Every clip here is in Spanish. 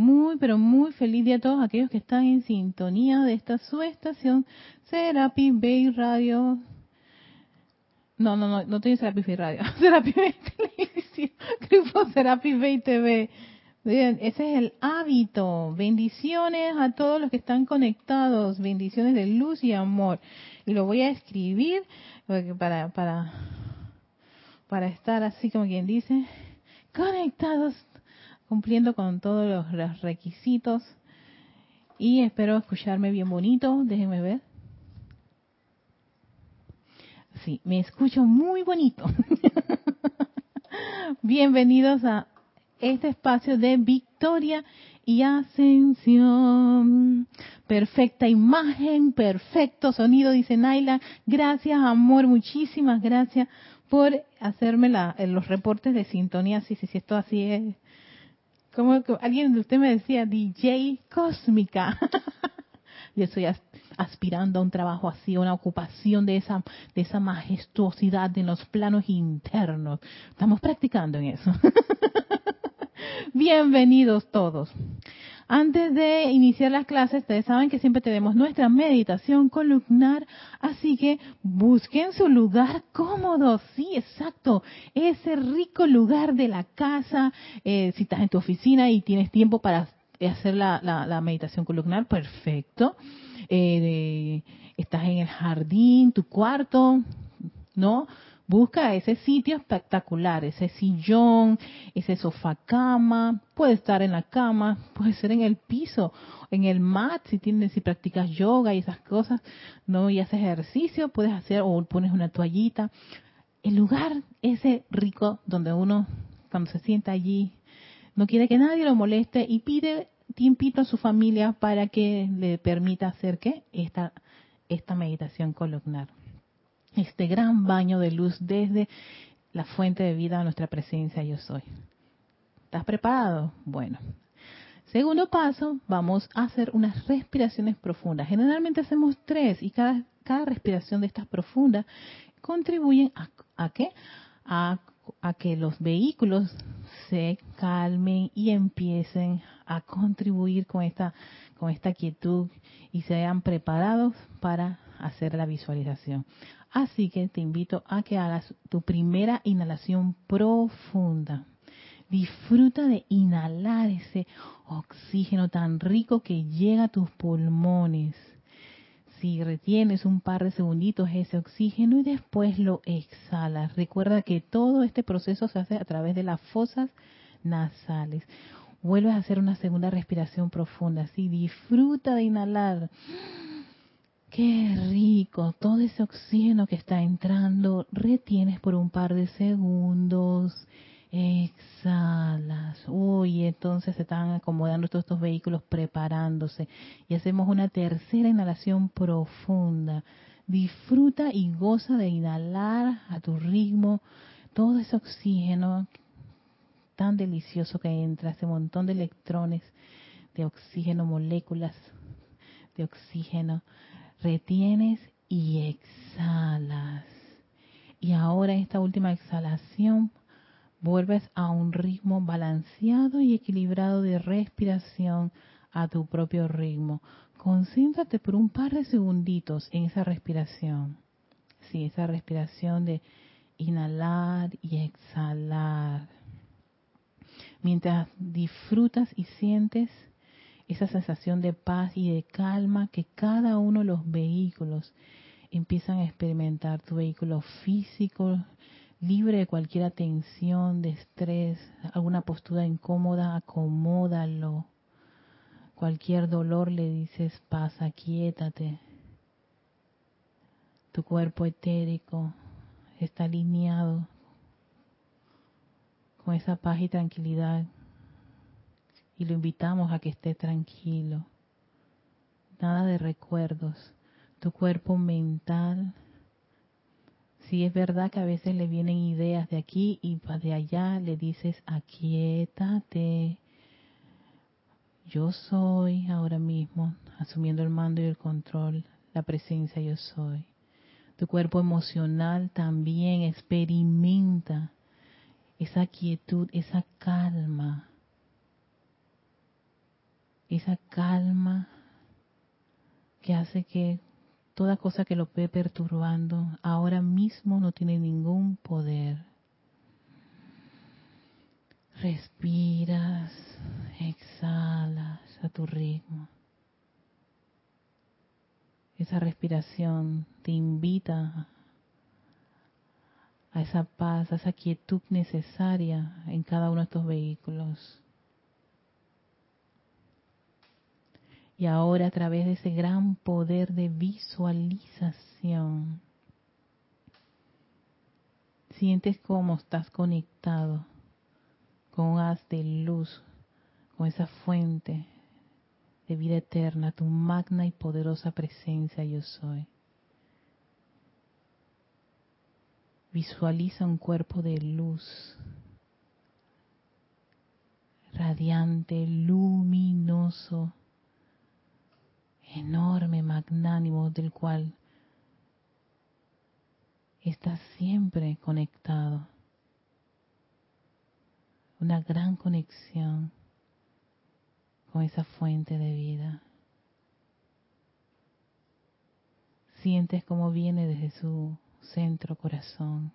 Muy, pero muy feliz día a todos aquellos que están en sintonía de esta su estación, Serapi Bay Radio. No, no, no, no estoy en Serapi Bay Radio, Serapi Bay Televisión, Grupo Serapi Bay TV. Bien, ese es el hábito. Bendiciones a todos los que están conectados, bendiciones de luz y amor. Y lo voy a escribir para, para, para estar así como quien dice, conectados cumpliendo con todos los, requisitos. Y espero escucharme bien bonito. Déjenme ver. Sí, me escucho muy bonito. Bienvenidos a este espacio de victoria y ascensión. Perfecta imagen, perfecto sonido, dice Naila. Gracias, amor, muchísimas gracias por hacerme la, los reportes de sintonía. Sí, sí, sí, esto así es como alguien de usted me decía, DJ cósmica. Yo estoy aspirando a un trabajo así, a una ocupación de esa, de esa majestuosidad en los planos internos. Estamos practicando en eso. Bienvenidos todos. Antes de iniciar las clases, ustedes saben que siempre tenemos nuestra meditación columnar, así que busquen su lugar cómodo, sí, exacto, ese rico lugar de la casa, eh, si estás en tu oficina y tienes tiempo para hacer la, meditación columnar, perfecto. Eh, estás en el jardín, tu cuarto, ¿no? Busca ese sitio espectacular, ese sillón, ese sofá cama, puede estar en la cama, puede ser en el piso, en el mat, si tienes, si practicas yoga y esas cosas, no y haces ejercicio, puedes hacer o pones una toallita. El lugar ese rico donde uno cuando se sienta allí no quiere que nadie lo moleste y pide tiempito a su familia para que le permita hacer que esta esta meditación columnar este gran baño de luz desde la fuente de vida a nuestra presencia yo soy. ¿Estás preparado? Bueno. Segundo paso, vamos a hacer unas respiraciones profundas. Generalmente hacemos tres y cada, cada respiración de estas profundas contribuyen a, a qué? A, a que los vehículos se calmen y empiecen a contribuir con esta, con esta quietud y sean preparados para hacer la visualización. Así que te invito a que hagas tu primera inhalación profunda. Disfruta de inhalar ese oxígeno tan rico que llega a tus pulmones. Si retienes un par de segunditos ese oxígeno y después lo exhalas. Recuerda que todo este proceso se hace a través de las fosas nasales. Vuelves a hacer una segunda respiración profunda. Así disfruta de inhalar Qué rico, todo ese oxígeno que está entrando, retienes por un par de segundos, exhalas. Uy, entonces se están acomodando todos estos vehículos preparándose. Y hacemos una tercera inhalación profunda. Disfruta y goza de inhalar a tu ritmo todo ese oxígeno tan delicioso que entra, ese montón de electrones de oxígeno, moléculas de oxígeno retienes y exhalas. Y ahora en esta última exhalación vuelves a un ritmo balanceado y equilibrado de respiración a tu propio ritmo. Concéntrate por un par de segunditos en esa respiración. Sí, esa respiración de inhalar y exhalar. Mientras disfrutas y sientes esa sensación de paz y de calma que cada uno de los vehículos empiezan a experimentar. Tu vehículo físico, libre de cualquier tensión, de estrés, alguna postura incómoda, acomódalo. Cualquier dolor le dices, pasa, quiétate. Tu cuerpo etérico está alineado con esa paz y tranquilidad y lo invitamos a que esté tranquilo. Nada de recuerdos. Tu cuerpo mental. Si es verdad que a veces le vienen ideas de aquí y de allá, le dices, aquietate. Yo soy ahora mismo, asumiendo el mando y el control, la presencia yo soy. Tu cuerpo emocional también experimenta esa quietud, esa calma esa calma que hace que toda cosa que lo ve perturbando ahora mismo no tiene ningún poder. Respiras, exhalas a tu ritmo. Esa respiración te invita a esa paz, a esa quietud necesaria en cada uno de estos vehículos. Y ahora a través de ese gran poder de visualización, sientes cómo estás conectado con un haz de luz, con esa fuente de vida eterna, tu magna y poderosa presencia yo soy. Visualiza un cuerpo de luz, radiante, luminoso, enorme, magnánimo, del cual estás siempre conectado. Una gran conexión con esa fuente de vida. Sientes cómo viene desde su centro corazón.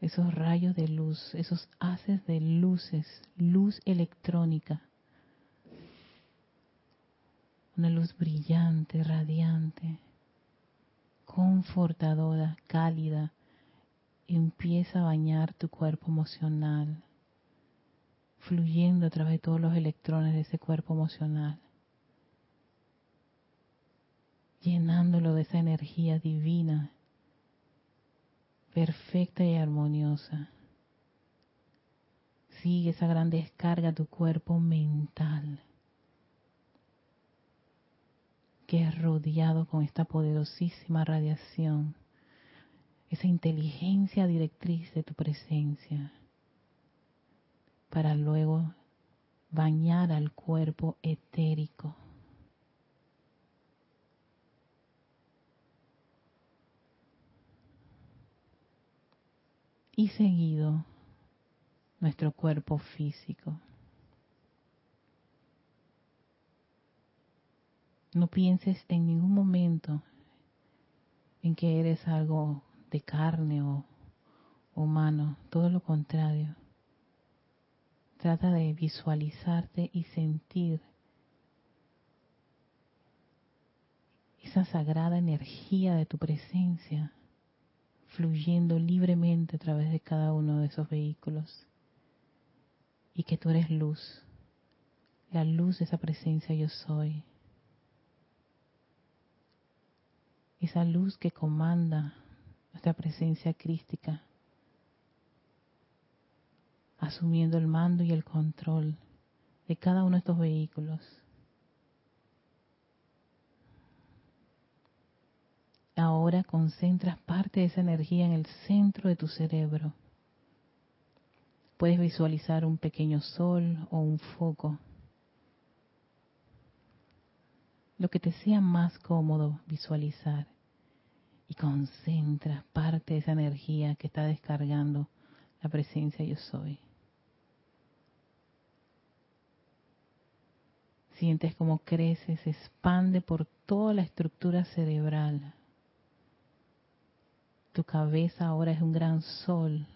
Esos rayos de luz, esos haces de luces, luz electrónica. Una luz brillante, radiante, confortadora, cálida, empieza a bañar tu cuerpo emocional, fluyendo a través de todos los electrones de ese cuerpo emocional, llenándolo de esa energía divina, perfecta y armoniosa. Sigue esa gran descarga a tu cuerpo mental, que es rodeado con esta poderosísima radiación, esa inteligencia directriz de tu presencia para luego bañar al cuerpo etérico. Y seguido nuestro cuerpo físico. No pienses en ningún momento en que eres algo de carne o humano, todo lo contrario. Trata de visualizarte y sentir esa sagrada energía de tu presencia fluyendo libremente a través de cada uno de esos vehículos. Y que tú eres luz, la luz de esa presencia yo soy. Esa luz que comanda nuestra presencia crística asumiendo el mando y el control de cada uno de estos vehículos. Ahora concentras parte de esa energía en el centro de tu cerebro. Puedes visualizar un pequeño sol o un foco. Lo que te sea más cómodo visualizar. Y concentras parte de esa energía que está descargando la presencia yo soy. Sientes como crece, se expande por toda la estructura cerebral. Tu cabeza ahora es un gran sol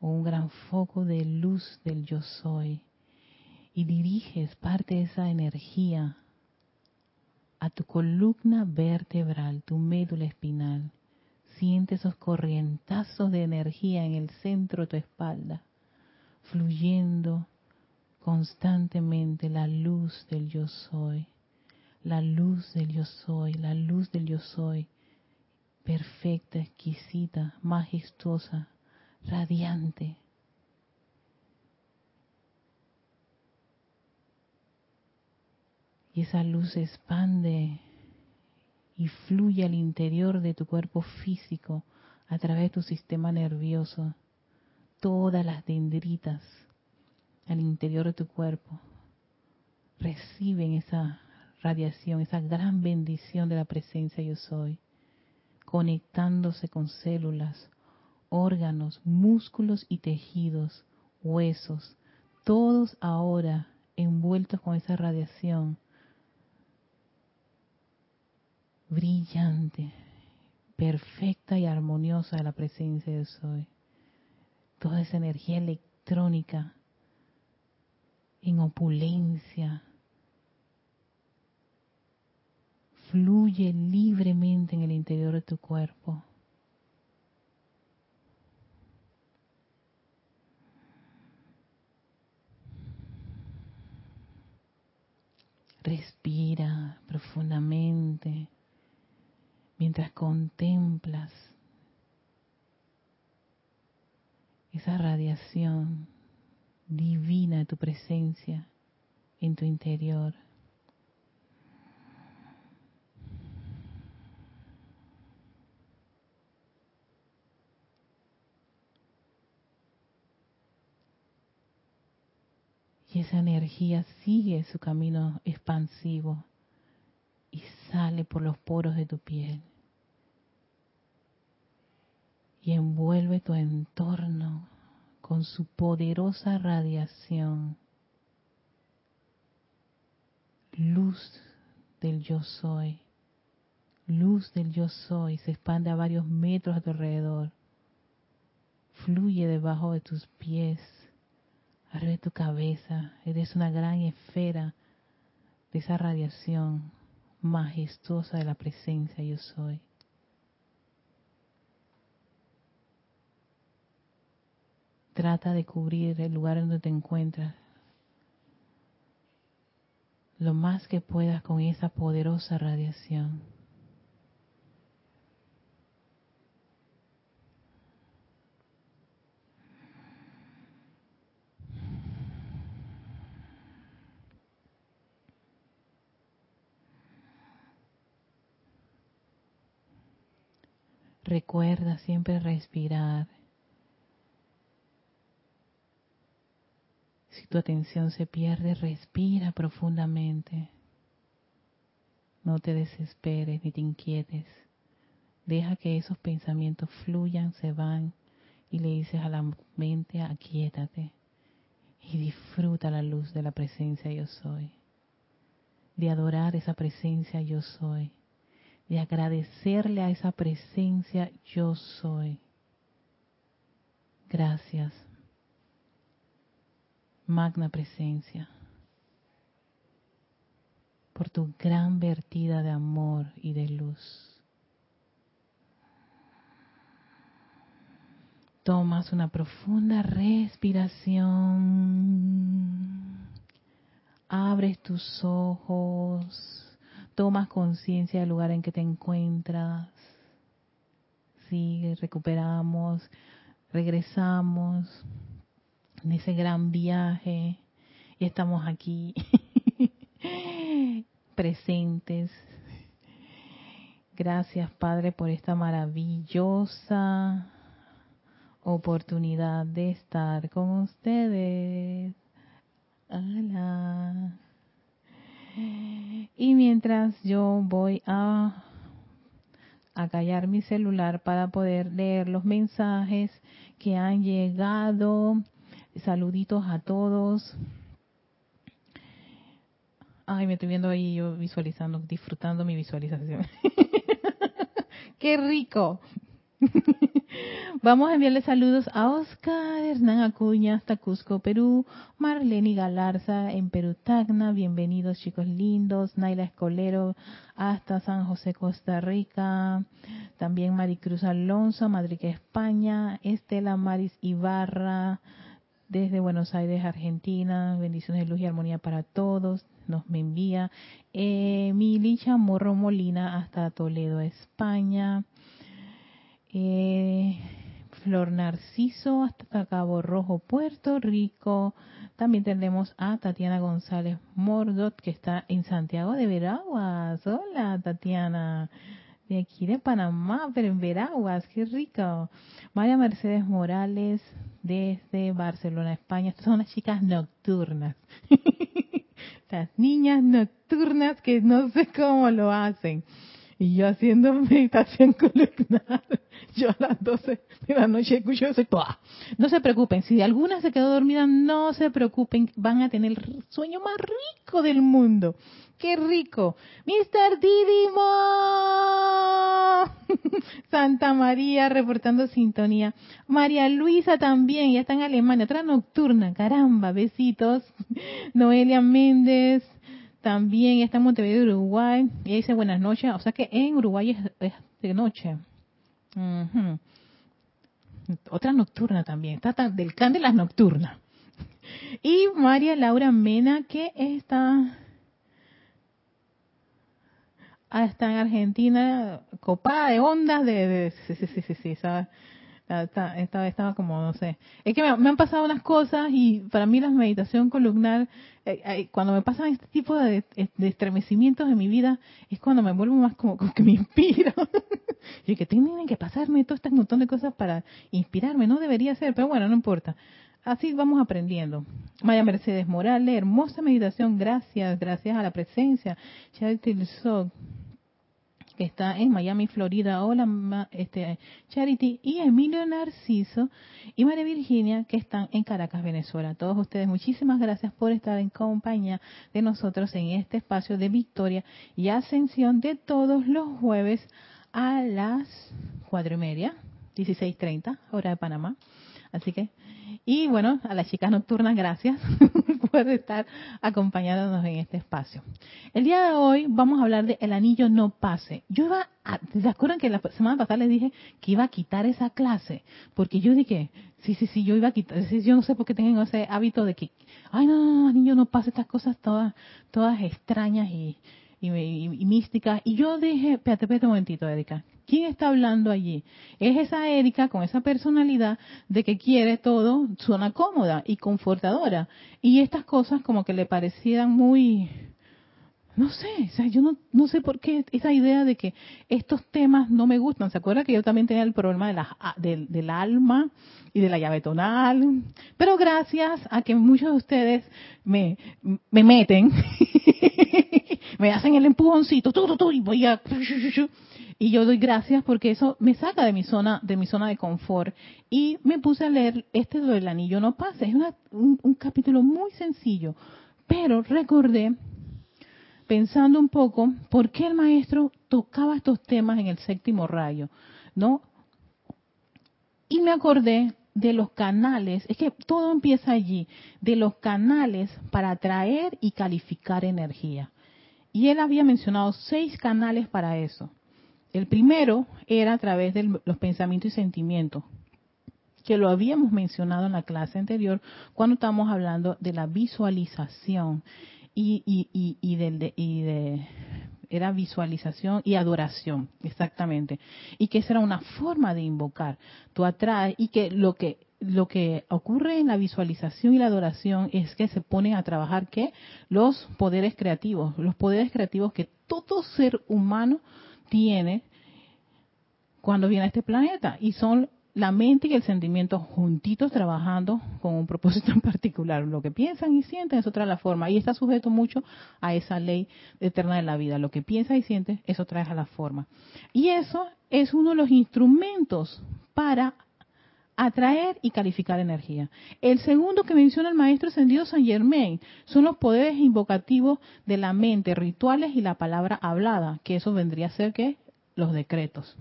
un gran foco de luz del yo soy. Y diriges parte de esa energía a tu columna vertebral, tu médula espinal. Siente esos corrientazos de energía en el centro de tu espalda, fluyendo constantemente la luz del yo soy, la luz del yo soy, la luz del yo soy, perfecta, exquisita, majestuosa, radiante. Y esa luz se expande y fluye al interior de tu cuerpo físico a través de tu sistema nervioso, todas las dendritas, al interior de tu cuerpo reciben esa radiación, esa gran bendición de la presencia yo soy, conectándose con células, órganos, músculos y tejidos, huesos, todos ahora envueltos con esa radiación brillante, perfecta y armoniosa de la presencia de Soy. Toda esa energía electrónica en opulencia fluye libremente en el interior de tu cuerpo. Respira profundamente mientras contemplas esa radiación divina de tu presencia en tu interior. Y esa energía sigue su camino expansivo sale por los poros de tu piel. Y envuelve tu entorno con su poderosa radiación. Luz del yo soy. Luz del yo soy se expande a varios metros a tu alrededor. Fluye debajo de tus pies arriba de tu cabeza. Eres una gran esfera de esa radiación majestuosa de la presencia yo soy. Trata de cubrir el lugar donde te encuentras lo más que puedas con esa poderosa radiación. Recuerda siempre respirar. Si tu atención se pierde, respira profundamente. No te desesperes ni te inquietes. Deja que esos pensamientos fluyan, se van y le dices a la mente, aquíétate y disfruta la luz de la presencia yo soy. De adorar esa presencia yo soy de agradecerle a esa presencia yo soy. Gracias, magna presencia, por tu gran vertida de amor y de luz. Tomas una profunda respiración. Abres tus ojos tomas conciencia del lugar en que te encuentras. Sigue, recuperamos, regresamos en ese gran viaje y estamos aquí presentes. Gracias Padre por esta maravillosa oportunidad de estar con ustedes. Hola. Y mientras yo voy a, a callar mi celular para poder leer los mensajes que han llegado, saluditos a todos. Ay, me estoy viendo ahí yo visualizando, disfrutando mi visualización. ¡Qué rico! Vamos a enviarle saludos a Oscar Hernán Acuña hasta Cusco, Perú, Marlene Galarza en Perú Tacna, bienvenidos chicos lindos, Naila Escolero hasta San José, Costa Rica, también Maricruz Alonso, Madrid, España, Estela Maris Ibarra desde Buenos Aires, Argentina, bendiciones de luz y armonía para todos, nos me envía eh, Milicha Morro Molina hasta Toledo, España, eh, Flor Narciso hasta Cabo Rojo, Puerto Rico. También tenemos a Tatiana González Mordot, que está en Santiago de Veraguas. Hola, Tatiana. De aquí de Panamá, pero en Veraguas, qué rico. María Mercedes Morales, desde Barcelona, España. Estas son las chicas nocturnas. las niñas nocturnas que no sé cómo lo hacen. Y yo haciendo meditación columnar Yo a las 12 de la noche escucho eso. No se preocupen, si alguna se quedó dormida, no se preocupen, van a tener el sueño más rico del mundo. ¡Qué rico! ¡Mr. Didimo! Santa María reportando sintonía. María Luisa también, ya está en Alemania, otra nocturna, caramba, besitos. Noelia Méndez, también está en Montevideo, Uruguay. Y dice buenas noches, o sea que en Uruguay es, de noche. Otra nocturna también, está del can de las nocturnas. Y María Laura Mena, que está Ah, está en Argentina, copada de ondas de... sí, sí, sí, sí, estaba, como, no sé. Es que me, han pasado unas cosas y para mí la meditación columnar, eh, cuando me pasan este tipo de, estremecimientos en mi vida, es cuando me vuelvo más como, que me inspiro. y que tienen que pasarme todo este montón de cosas para inspirarme, no debería ser, pero bueno, no importa. Así vamos aprendiendo. Maya Mercedes Morales, hermosa meditación, gracias, gracias a la presencia. Charity que está en Miami, Florida. Hola, este, Charity y Emilio Narciso y María Virginia, que están en Caracas, Venezuela. Todos ustedes, muchísimas gracias por estar en compañía de nosotros en este espacio de victoria y ascensión de todos los jueves a las cuatro y media, 16.30, hora de Panamá. Así que, y bueno, a las chicas nocturnas, gracias por estar acompañándonos en este espacio. El día de hoy vamos a hablar de el anillo no pase. Yo iba a, ¿se acuerdan que la semana pasada les dije que iba a quitar esa clase? Porque yo dije, sí, sí, sí, yo iba a quitar, yo no sé por qué tengo ese hábito de que, ay, no, no, no, anillo no pase, estas cosas todas, todas extrañas y, y, y místicas. Y yo dije, espérate, espérate un momentito, Erika, ¿Quién está hablando allí? Es esa Erika con esa personalidad de que quiere todo zona cómoda y confortadora. Y estas cosas como que le parecieran muy, no sé, o sea, yo no, no sé por qué esa idea de que estos temas no me gustan. ¿Se acuerda que yo también tenía el problema de la, del alma y de la llave tonal? Pero gracias a que muchos de ustedes me, me meten, me hacen el empujoncito, y voy a y yo doy gracias porque eso me saca de mi zona de mi zona de confort. Y me puse a leer este del anillo no pasa es un, un, capítulo muy sencillo pero recordé pensando un poco por qué el maestro tocaba estos temas en el séptimo rayo no y me acordé de los canales, es que todo empieza allí, de los canales para atraer y calificar energía. Y él había mencionado seis canales para eso. El primero era a través de los pensamientos y sentimientos, que lo habíamos mencionado en la clase anterior cuando estábamos hablando de la visualización y, y, y, de, era visualización y adoración, exactamente. Y que esa era una forma de invocar. Tú atraes y que lo que lo que ocurre en la visualización y la adoración es que se ponen a trabajar ¿qué? los poderes creativos, los poderes creativos que todo ser humano tiene cuando viene a este planeta y son la mente y el sentimiento juntitos trabajando con un propósito en particular. Lo que piensan y sienten es otra la forma y está sujeto mucho a esa ley eterna de la vida. Lo que piensa y siente, eso trae a la forma. Y eso es uno de los instrumentos para atraer y calificar energía. El segundo que menciona el maestro ascendido San Germain son los poderes invocativos de la mente, rituales y la palabra hablada, que eso vendría a ser que los decretos,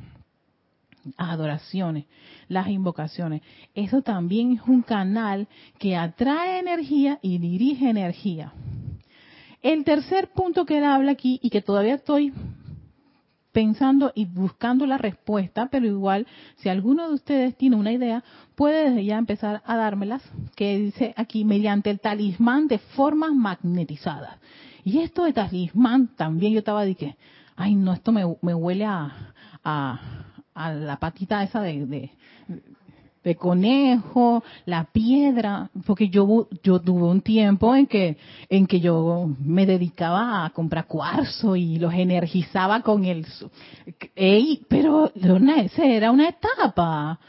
adoraciones, las invocaciones. Eso también es un canal que atrae energía y dirige energía. El tercer punto que él habla aquí y que todavía estoy pensando y buscando la respuesta, pero igual si alguno de ustedes tiene una idea, puede desde ya empezar a dármelas, que dice aquí mediante el talismán de formas magnetizadas. Y esto de talismán también yo estaba de que, ay no, esto me, huele a, a, la patita esa de, de, conejo, la piedra, porque yo yo tuve un tiempo en que en que yo me dedicaba a comprar cuarzo y los energizaba con el ey, pero esa era una etapa.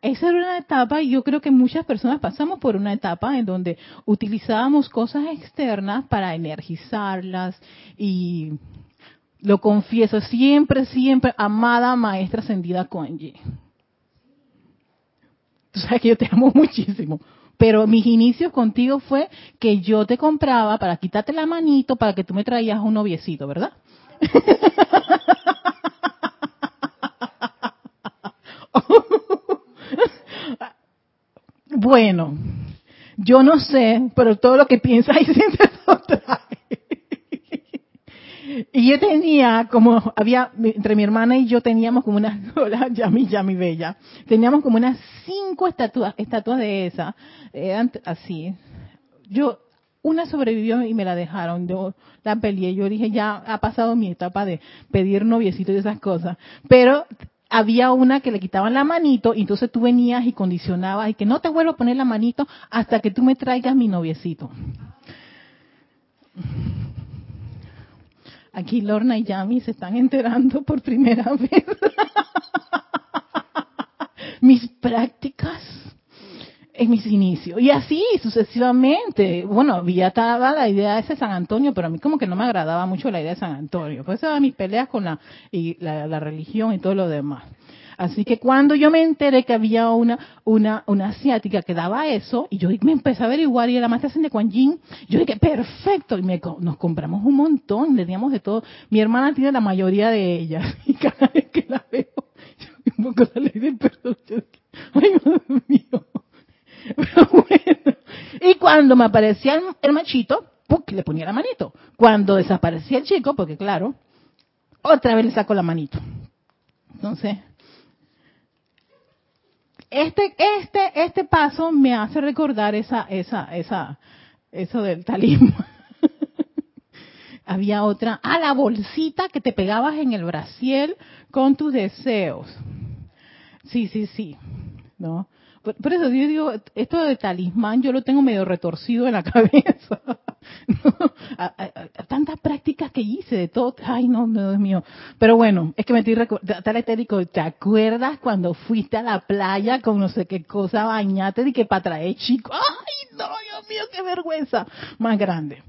Esa era una etapa y yo creo que muchas personas pasamos por una etapa en donde utilizábamos cosas externas para energizarlas y Lo confieso, siempre, siempre, amada maestra ascendida Conji. Tú sabes que yo te amo muchísimo. Pero mis inicios contigo fue que yo te compraba para quitarte la manito para que tú me traías un noviecito, ¿verdad? bueno, yo no sé, pero todo lo que piensas y sientes lo trae. Y yo tenía como, había, entre mi hermana y yo teníamos como unas, hola, Yami, Yami Bella, teníamos como unas cinco estatuas, estatuas de esas, eran así. Yo, una sobrevivió y me la dejaron, yo la peleé, yo dije, ya ha pasado mi etapa de pedir noviecito y esas cosas, pero había una que le quitaban la manito y entonces tú venías y condicionabas y que no te vuelvo a poner la manito hasta que tú me traigas mi noviecito. Aquí Lorna y Yami se están enterando por primera vez. mis prácticas en mis inicios. Y así sucesivamente. Bueno, había estaba la idea de ese San Antonio, pero a mí como que no me agradaba mucho la idea de San Antonio. Pues eso mis peleas con la, y la religión y todo lo demás. Así que cuando yo me enteré que había una, una, una asiática que daba eso, y yo me empecé a averiguar, y era maestra de Kuan Yin, yo dije, perfecto, y me, nos compramos un montón, le teníamos de todo. Mi hermana tiene la mayoría de ellas, y cada vez que la veo, yo un poco la perdón, yo ay, Dios mío. Pero bueno, y cuando me aparecía el, el machito, ¡puc! le ponía la manito. Cuando desaparecía el chico, porque claro, otra vez le saco la manito. Entonces, este, este, este paso me hace recordar esa, esa, esa, eso del talismán. Había otra, ah, la bolsita que te pegabas en el brasiel con tus deseos. Sí, sí, sí, ¿no? Por, eso yo digo, esto de talismán yo lo tengo medio retorcido en la cabeza. tantas prácticas que hice de todo. Ay, no, Dios mío. Pero bueno, es que me estoy tal etérico. ¿Te acuerdas cuando fuiste a la playa con no sé qué cosa, bañate y que para traer chico? Ay, no, Dios mío, qué vergüenza más grande.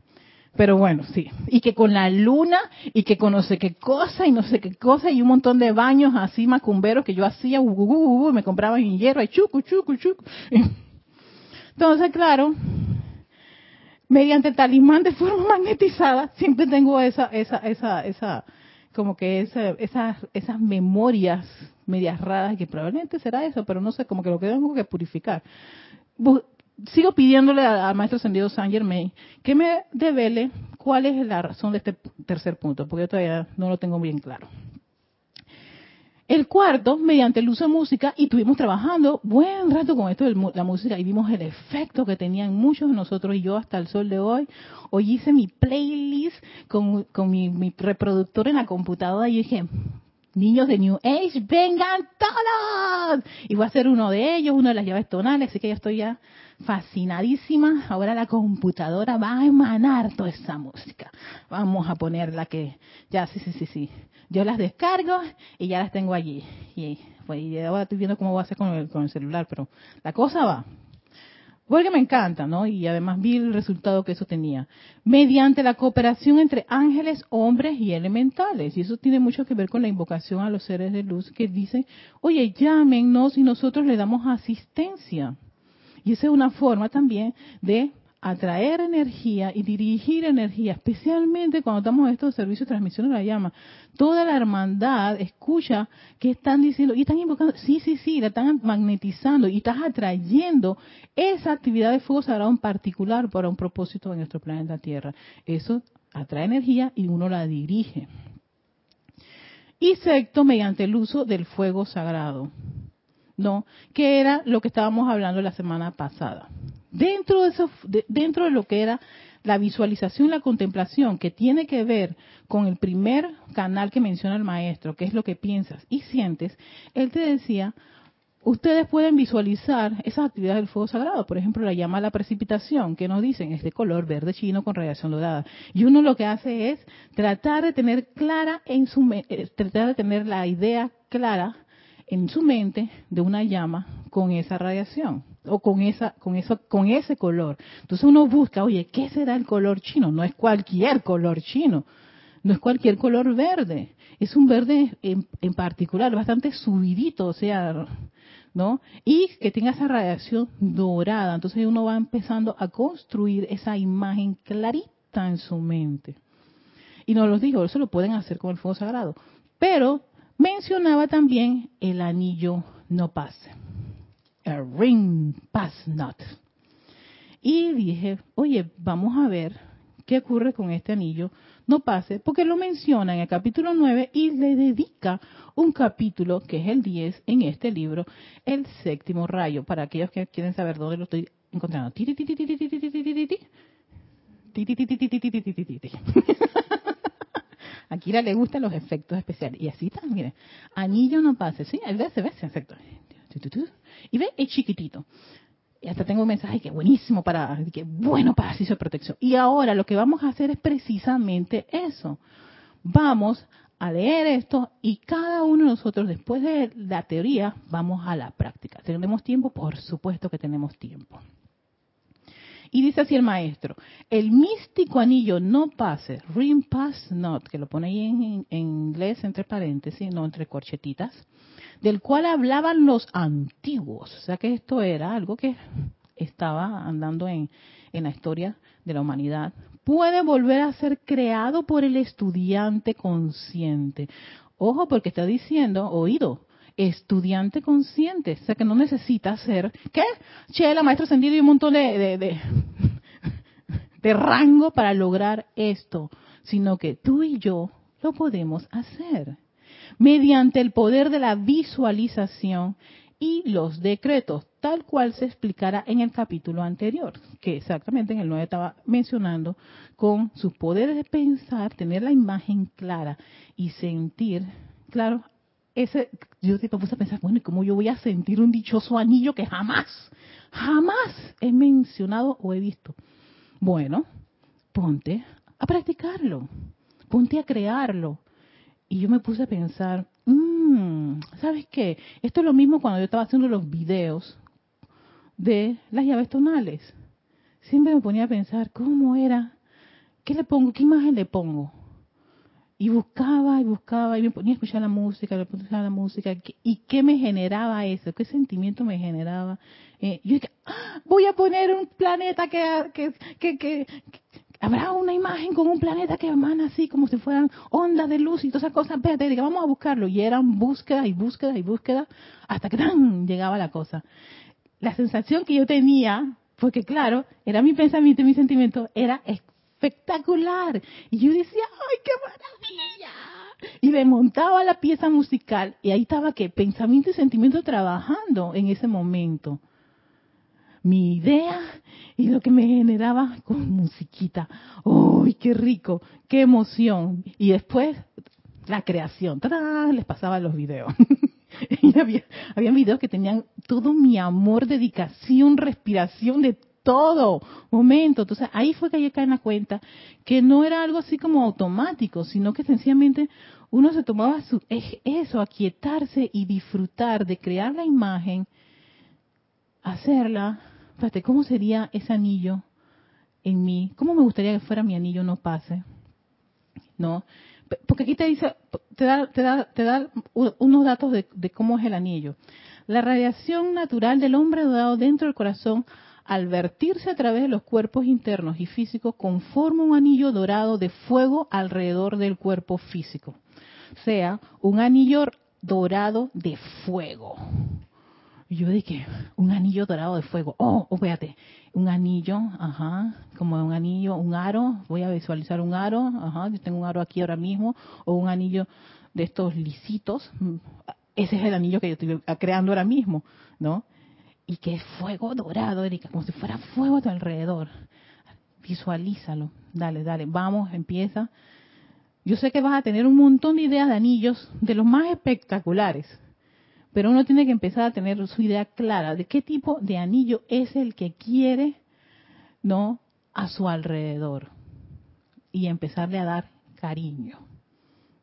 Pero bueno, sí. Y que con la luna, y que con no sé qué cosa, y no sé qué cosa, y un montón de baños así macumberos que yo hacía, uh, me compraba en hierro, y chucu, chucu, chucu. Entonces, claro, mediante talismán de forma magnetizada, siempre tengo esa, esa, esa, esa, como que esa, esas, esas memorias medias raras, que probablemente será eso, pero no sé, como que lo que tengo que purificar sigo pidiéndole al maestro ascendido Saint Germain que me devele cuál es la razón de este tercer punto, porque yo todavía no lo tengo bien claro. El cuarto, mediante el uso de música, y estuvimos trabajando buen rato con esto de la música y vimos el efecto que tenían muchos de nosotros y yo hasta el sol de hoy. Hoy hice mi playlist con, mi, mi reproductor en la computadora y dije, niños de New Age, vengan todos. Y voy a ser uno de ellos, una de las llaves tonales, así que ya estoy ya fascinadísima. Ahora la computadora va a emanar toda esa música. Vamos a ponerla que, ya, sí, sí, sí, sí. Yo las descargo y ya las tengo allí. Y, pues, ahora estoy viendo cómo voy a hacer con el, con el celular, pero la cosa va. Porque me encanta, ¿no? Y además vi el resultado que eso tenía. Mediante la cooperación entre ángeles, hombres y elementales. Y eso tiene mucho que ver con la invocación a los seres de luz que dicen, oye, llámenos y nosotros le damos asistencia. Y esa es una forma también de atraer energía y dirigir energía, especialmente cuando estamos en estos servicios de transmisión de la llama. Toda la hermandad escucha que están diciendo, y están invocando, sí, sí, sí, la están magnetizando y estás atrayendo esa actividad de fuego sagrado en particular para un propósito en nuestro planeta Tierra. Eso atrae energía y uno la dirige. Y sexto, mediante el uso del fuego sagrado. ¿No? Que era lo que estábamos hablando la semana pasada. Dentro de, eso, dentro de lo que era la visualización la contemplación, que tiene que ver con el primer canal que menciona el maestro, que es lo que piensas y sientes, él te decía, ustedes pueden visualizar esas actividades del fuego sagrado, por ejemplo, la llama a la precipitación, que nos dicen es de color verde chino con radiación dorada. Y uno lo que hace es tratar de tener clara en su eh, tratar de tener la idea clara en su mente de una llama con esa radiación o con esa con eso con ese color. Entonces uno busca, oye, ¿qué será el color chino? No es cualquier color chino. no es cualquier color verde, es un verde en, en particular, bastante subidito, o sea, ¿no? Y que tenga esa radiación dorada. Entonces uno va empezando a construir esa imagen clarita en su mente. Y nos lo digo, eso lo pueden hacer con el fuego sagrado. Pero mencionaba también el anillo no pase. A ring pass not. Y dije, oye, vamos a ver qué ocurre con este anillo no pase, porque lo menciona en el capítulo 9 y le dedica un capítulo, que es el 10 en este libro, el séptimo rayo, para aquellos que quieren saber dónde lo estoy encontrando. A le gustan los efectos especiales. Y así está, miren. Anillo no pase. Sí, a veces ves efecto. Y ve, es chiquitito. Y hasta tengo un mensaje que buenísimo para, que bueno para de protección. Y ahora lo que vamos a hacer es precisamente eso. Vamos a leer esto y cada uno de nosotros, después de la teoría, vamos a la práctica. ¿Tenemos tiempo? Por supuesto que tenemos tiempo. Y dice así el maestro, el místico anillo no pase, ring pass not, que lo pone ahí en, inglés entre paréntesis, no entre corchetitas, del cual hablaban los antiguos. O sea que esto era algo que estaba andando en la historia de la humanidad. Puede volver a ser creado por el estudiante consciente. Ojo, porque está diciendo, oído, estudiante consciente. O sea que no necesita ser, ¿qué? Chela, maestro ascendido y un montón de, de, de, de rango para lograr esto. Sino que tú y yo lo podemos hacer mediante el poder de la visualización y los decretos, tal cual se explicara en el capítulo anterior, que exactamente en el 9 estaba mencionando, con sus poderes de pensar, tener la imagen clara y sentir, claro, ese, yo te puse a pensar, bueno, ¿y cómo yo voy a sentir un dichoso anillo que jamás, jamás he mencionado o he visto? Bueno, ponte a practicarlo, ponte a crearlo, y yo me puse a pensar, mmm, ¿sabes qué? Esto es lo mismo cuando yo estaba haciendo los videos de las llaves tonales. Siempre me ponía a pensar, ¿cómo era? ¿Qué le pongo? ¿Qué imagen le pongo? Y buscaba y buscaba y me ponía a escuchar la música, me ponía a escuchar la música. ¿Y qué me generaba eso? ¿Qué sentimiento me generaba? Eh, yo dije, ¡Ah! voy a poner un planeta que, que, que, Habrá una imagen con un planeta que emana así como si fueran ondas de luz y todas esas cosas. Espérate, vamos a buscarlo. Y eran búsquedas y búsquedas y búsquedas hasta que ¡tan! llegaba la cosa. La sensación que yo tenía, porque claro, era mi pensamiento y mi sentimiento, era espectacular. Y yo decía, ¡ay, qué maravilla! Y me montaba la pieza musical y ahí estaba que pensamiento y sentimiento trabajando en ese momento mi idea y lo que me generaba con musiquita. ¡Uy, qué rico! ¡Qué emoción! Y después la creación. Les pasaba los videos. y había, había videos que tenían todo mi amor, dedicación, respiración de todo momento. Entonces ahí fue que yo caí en la cuenta que no era algo así como automático, sino que sencillamente uno se tomaba su, eso, aquietarse y disfrutar de crear la imagen, hacerla, Espérate, ¿cómo sería ese anillo en mí? ¿Cómo me gustaría que fuera mi anillo no pase? ¿No? Porque aquí te dice, te da, te da, te da unos datos de cómo es el anillo. La radiación natural del hombre dado dentro del corazón al vertirse a través de los cuerpos internos y físicos conforma un anillo dorado de fuego alrededor del cuerpo físico. O sea, un anillo dorado de fuego. Y yo dije, un anillo dorado de fuego. Oh, oh, espérate, un anillo, ajá, como un anillo, un aro. Voy a visualizar un aro, ajá, yo tengo un aro aquí ahora mismo, o un anillo de estos lisitos. Ese es el anillo que yo estoy creando ahora mismo, ¿no? Y que es fuego dorado, Erika, como si fuera fuego a tu alrededor. Visualízalo. Dale, dale, vamos, empieza. Yo sé que vas a tener un montón de ideas de anillos, de los más espectaculares pero uno tiene que empezar a tener su idea clara de qué tipo de anillo es el que quiere, ¿no? A su alrededor. Y empezarle a dar cariño.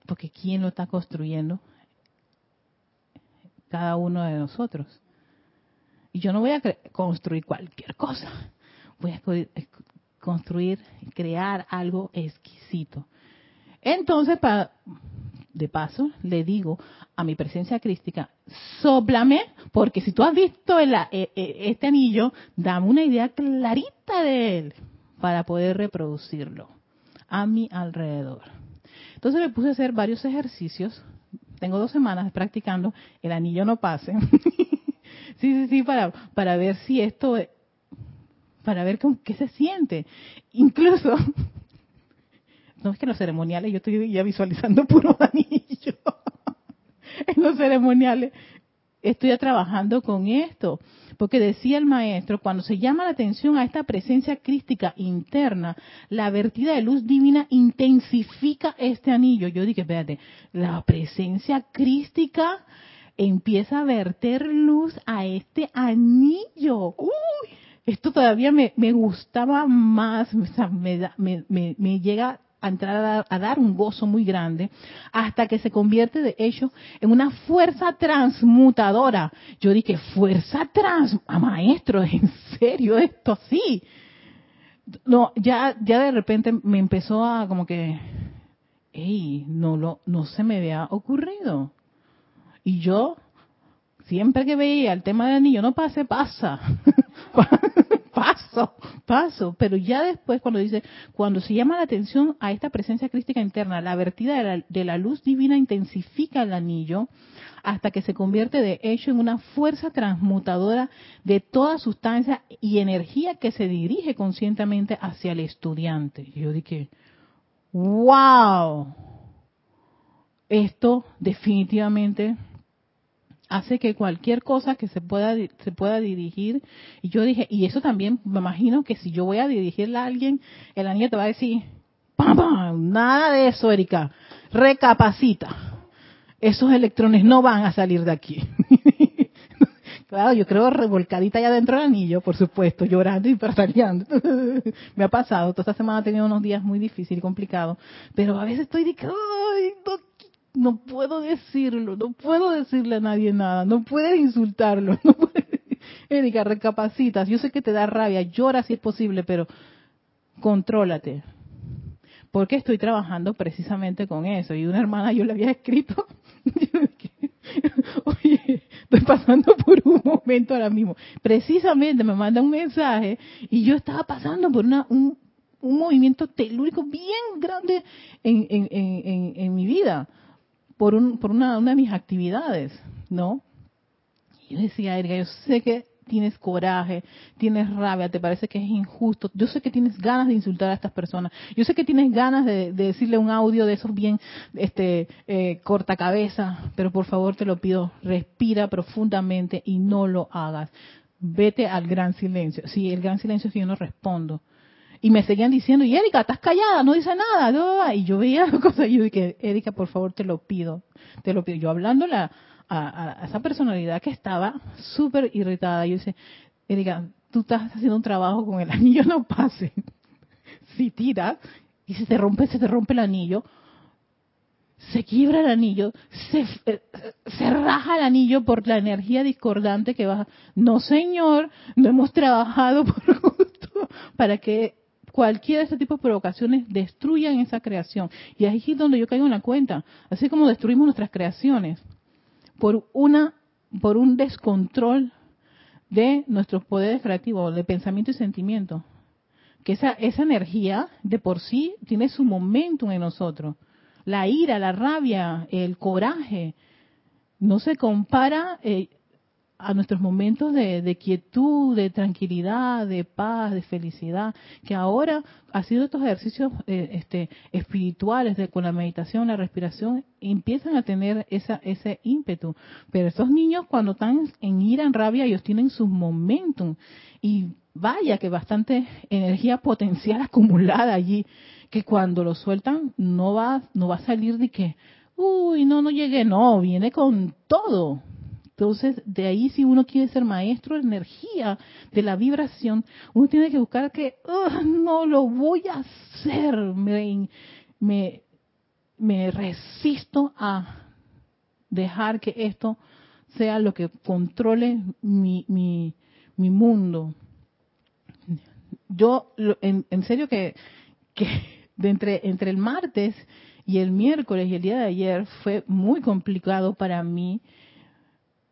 Porque ¿quién lo está construyendo? Cada uno de nosotros. Y yo no voy a construir cualquier cosa. Voy a construir, crear algo exquisito. Entonces, para, de paso, le digo a mi presencia crística, sóplame, porque si tú has visto el, e, e, este anillo, dame una idea clarita de él para poder reproducirlo a mi alrededor. Entonces me puse a hacer varios ejercicios. Tengo dos semanas practicando, el anillo no pase. sí, sí, sí, para, para ver si esto, para ver qué, qué se siente. Incluso no es que en los ceremoniales yo estoy ya visualizando puro anillo. en los ceremoniales estoy ya trabajando con esto. Porque decía el maestro, cuando se llama la atención a esta presencia crística interna, la vertida de luz divina intensifica este anillo. Yo dije, espérate, la presencia crística empieza a verter luz a este anillo. Uy, esto todavía me, gustaba más, me, me, me, llega a entrar a dar, un gozo muy grande hasta que se convierte de hecho en una fuerza transmutadora. Yo dije, fuerza trans, a maestro, ¿en serio esto así? No, ya, ya de repente me empezó a como que, hey, no lo, no se me había ocurrido. Y yo, siempre que veía el tema del anillo, no pase, pasa. paso, paso, pero ya después cuando dice, cuando se llama la atención a esta presencia crística interna, la vertida de la, luz divina intensifica el anillo hasta que se convierte de hecho en una fuerza transmutadora de toda sustancia y energía que se dirige conscientemente hacia el estudiante. Yo dije, wow, esto definitivamente hace que cualquier cosa que se pueda se pueda dirigir. Y yo dije y eso también me imagino que si yo voy a dirigirle a alguien el anillo te va a decir ¡Pam, nada de eso Erika. Recapacita. Esos electrones no van a salir de aquí. Claro yo creo revolcadita allá dentro del anillo por supuesto llorando y pataleando. Me ha pasado. Toda esta semana he tenido unos días muy difíciles y complicados. Pero a veces estoy de ay puedo decirlo, no puedo decirle a nadie nada, no puedes insultarlo. No Erika, recapacitas, yo sé que te da rabia, llora si es posible, pero contrólate. Porque estoy trabajando precisamente con eso. Y una hermana yo le había escrito, oye, estoy pasando por un momento ahora mismo. Precisamente me manda un mensaje y yo estaba pasando por una, un, un movimiento telúrico bien grande en, en, en, en mi vida por, un, por una, una de mis actividades, ¿no? Y yo decía, Erika, yo sé que tienes coraje, tienes rabia, te parece que es injusto. Yo sé que tienes ganas de insultar a estas personas. Yo sé que tienes ganas de, decirle un audio de esos bien este, eh, corta cabeza, pero por favor te lo pido, respira profundamente y no lo hagas. Vete al gran silencio. Sí, el gran silencio es que yo no respondo. Y me seguían diciendo, y Erika, estás callada, no dice nada. Y yo veía cosas y yo dije, Erika, por favor, te lo pido, te lo pido. Yo hablando a, esa personalidad que estaba súper irritada, yo dije, Erika, tú estás haciendo un trabajo con el anillo, no pase. si tiras y se te rompe, se te rompe el anillo, se quiebra el anillo, se, eh, se raja el anillo por la energía discordante que baja. No, señor, no hemos trabajado por gusto para que cualquiera de este tipo de provocaciones destruyan esa creación. Y ahí es donde yo caigo en la cuenta. Así como destruimos nuestras creaciones por una por un descontrol de nuestros poderes creativos, de pensamiento y sentimiento. Que esa, esa energía de por sí tiene su momento en nosotros. La ira, la rabia, el coraje, no se compara eh, a nuestros momentos de, quietud, de tranquilidad, de paz, de felicidad, que ahora ha sido estos ejercicios eh, este, espirituales de, con la meditación, la respiración, empiezan a tener esa, ese ímpetu. Pero esos niños cuando están en ira, en rabia, ellos tienen sus momentos. Y vaya que bastante energía potencial acumulada allí, que cuando lo sueltan no va, no va a salir de que, uy, no, no llegué, no, viene con todo entonces, de ahí si uno quiere ser maestro de energía, de la vibración, uno tiene que buscar que, no lo voy a hacer, me, resisto a dejar que esto sea lo que controle mi, mundo. Yo, en, en serio que, que de entre, entre el martes y el miércoles y el día de ayer fue muy complicado para mí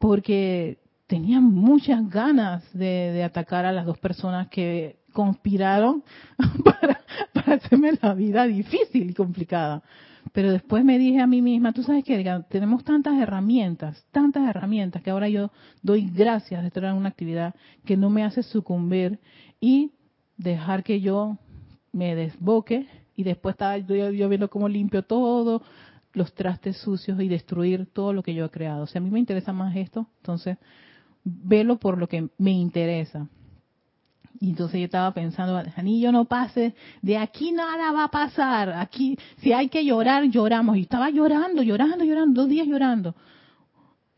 porque tenía muchas ganas de, atacar a las dos personas que conspiraron para, para hacerme la vida difícil y complicada. Pero después me dije a mí misma, tú sabes que tenemos tantas herramientas, tantas herramientas, que ahora yo doy gracias de estar en una actividad que no me hace sucumbir y dejar que yo me desboque y después estaba yo, yo viendo cómo limpio todo, los trastes sucios y destruir todo lo que yo he creado. Sea, a mí me interesa más esto, entonces velo por lo que me interesa. Y entonces yo estaba pensando, Anillo no pase, de aquí nada va a pasar, aquí si hay que llorar, lloramos. Y estaba llorando, llorando, llorando, dos días llorando,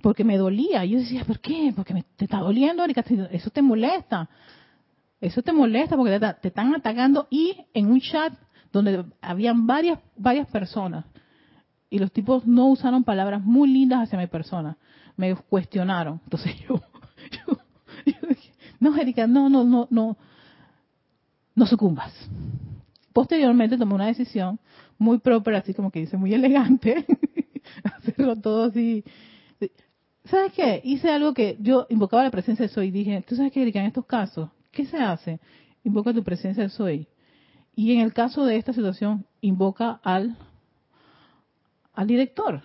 porque me dolía. Yo decía, ¿por qué? Porque me, te está doliendo, Erika, eso te molesta. Eso te molesta porque te, te están atacando y en un chat donde habían varias, varias personas y los tipos no usaron palabras muy lindas hacia mi persona. Me cuestionaron. Entonces yo, yo, dije, no, Erika, no, no, no, no, no sucumbas. Posteriormente tomé una decisión muy propia, así como que dice, muy elegante, hacerlo todo así. ¿Sabes qué? Hice algo que yo invocaba la presencia de Soy y dije, ¿tú sabes qué, Erika? En estos casos, ¿qué se hace? Invoca tu presencia de Soy. Y en el caso de esta situación, invoca al al director.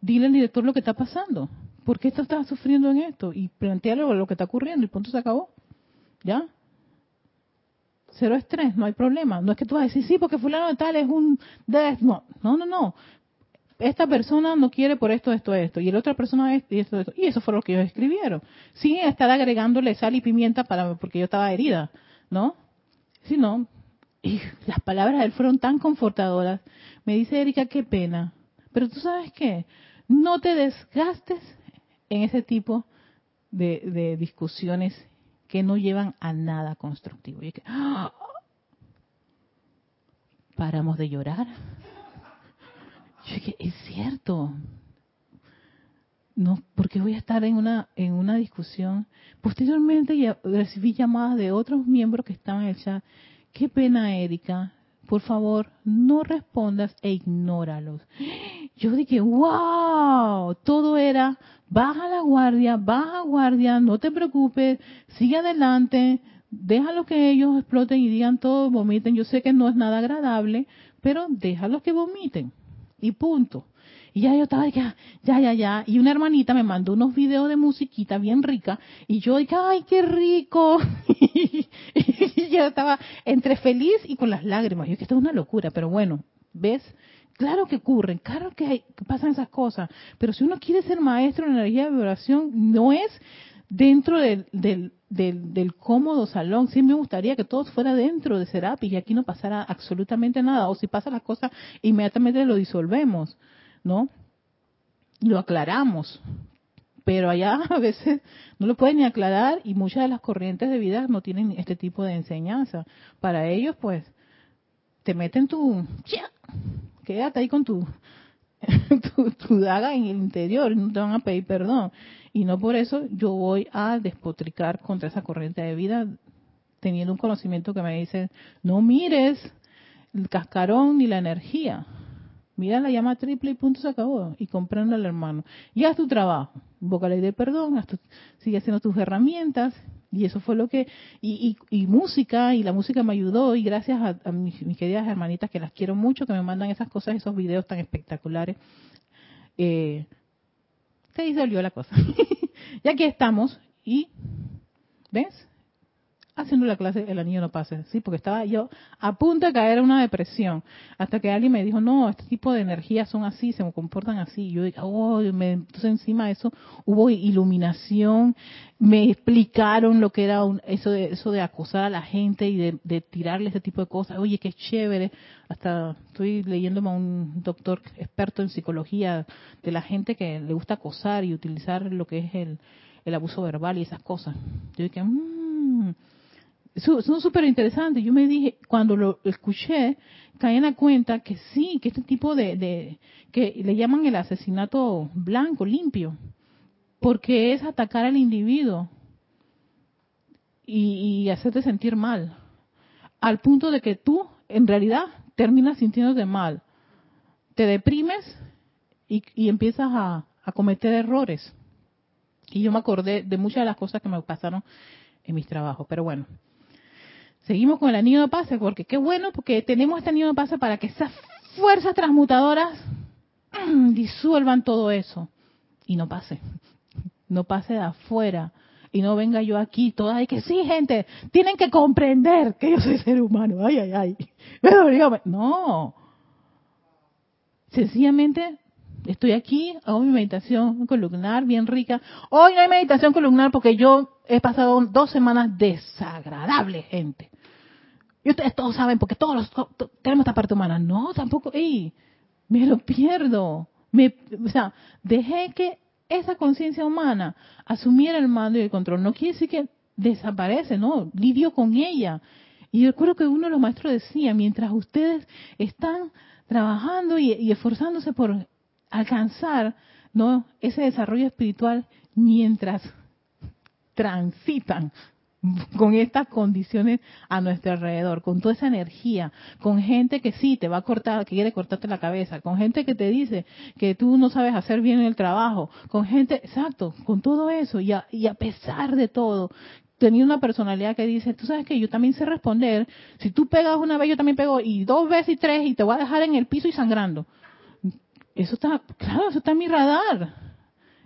Dile al director lo que está pasando. ¿Por qué estás sufriendo en esto? Y plantearle lo que está ocurriendo y punto se acabó. ¿Ya? Cero estrés, no hay problema. No es que tú vas a decir, sí, porque fulano de tal es un... No, no, no, no. Esta persona no quiere por esto, esto, esto. Y la otra persona es y esto, esto. Y eso fue lo que ellos escribieron. Sin estar agregándole sal y pimienta para porque yo estaba herida, ¿no? Si no, y las palabras de él fueron tan confortadoras. Me dice Erika, qué pena. Pero tú sabes qué, no te desgastes en ese tipo de, discusiones que no llevan a nada constructivo. Y que, ¡ah! paramos de llorar. Yo dije, es cierto. No, porque voy a estar en una en una discusión. Posteriormente recibí llamadas de otros miembros que estaban en el chat Qué pena, Erika. Por favor, no respondas e ignóralos. Yo dije, wow, todo era, baja la guardia, baja guardia, no te preocupes, sigue adelante, déjalo que ellos exploten y digan todo, vomiten. Yo sé que no es nada agradable, pero déjalo que vomiten. Y punto. Y ya yo estaba, ya, ya, ya, ya. Y una hermanita me mandó unos videos de musiquita bien rica. Y yo dije, ay, qué rico. y yo estaba entre feliz y con las lágrimas. Yo dije, esto es una locura, pero bueno, ¿ves? Claro que ocurren, claro que, hay, que pasan esas cosas. Pero si uno quiere ser maestro en energía de vibración, no es dentro del, del, del, cómodo salón. Sí me gustaría que todo fuera dentro de Serapis y aquí no pasara absolutamente nada. O si pasa las cosas, inmediatamente lo disolvemos. ¿No? Lo aclaramos, pero allá a veces no lo pueden ni aclarar y muchas de las corrientes de vida no tienen este tipo de enseñanza. Para ellos, pues, te meten tu... Quédate ahí con tu, tu, daga en el interior, no te van a pedir perdón. Y no por eso yo voy a despotricar contra esa corriente de vida teniendo un conocimiento que me dice, no mires el cascarón ni la energía, Mira la llama triple y punto se acabó. Y comprende al hermano. Y haz tu trabajo. Invoca la ley de perdón, sigue haciendo tus herramientas. Y eso fue lo que. Y, y, música, y la música me ayudó. Y gracias a, mis, queridas hermanitas que las quiero mucho, que me mandan esas cosas, esos videos tan espectaculares. Eh, se disolvió la cosa. y aquí estamos. Y. ¿Ves? Haciendo la clase el anillo no pase, sí, porque estaba yo a punto de caer en una depresión, hasta que alguien me dijo, no, este tipo de energías son así, se comportan así, yo dije, oh, me, entonces encima de eso hubo iluminación, me explicaron lo que era eso de eso de acosar a la gente y de, de tirarle ese tipo de cosas, oye, qué chévere, hasta estoy leyéndome a un doctor experto en psicología de la gente que le gusta acosar y utilizar lo que es el, el abuso verbal y esas cosas. Yo dije, mmm, son súper interesantes. Yo me dije, cuando lo escuché, caí en la cuenta que sí, que este tipo de, que le llaman el asesinato blanco, limpio, porque es atacar al individuo y, y hacerte sentir mal, al punto de que tú en realidad terminas sintiéndote mal. Te deprimes y, y empiezas a, a cometer errores. Y yo me acordé de muchas de las cosas que me pasaron en mis trabajos. Pero bueno, seguimos con el anillo de pase, porque qué bueno, porque tenemos este anillo de pase para que esas fuerzas transmutadoras disuelvan todo eso y no pase. No pase de afuera. Y no venga yo aquí toda de que sí, gente, tienen que comprender que yo soy ser humano. Ay, ay, ay. No. Sencillamente estoy aquí, hago mi meditación columnar bien rica. Hoy no hay meditación columnar porque yo he pasado dos semanas desagradables, gente. Y ustedes todos saben, porque todos los, tenemos esta parte humana. No, tampoco, ey, me lo pierdo. Me, o sea, dejé que esa conciencia humana asumiera el mando y el control. No quiere decir que desaparece, no, lidio con ella. Y recuerdo que uno de los maestros decía, mientras ustedes están trabajando y esforzándose por alcanzar no ese desarrollo espiritual mientras transitan con estas condiciones a nuestro alrededor, con toda esa energía, con gente que sí te va a cortar, que quiere cortarte la cabeza, con gente que te dice que tú no sabes hacer bien el trabajo, con gente, exacto, con todo eso y a, y a pesar de todo, tenía una personalidad que dice, tú sabes que yo también sé responder, si tú pegas una vez yo también pego y dos veces y tres y te voy a dejar en el piso y sangrando. Eso está, claro, eso está en mi radar.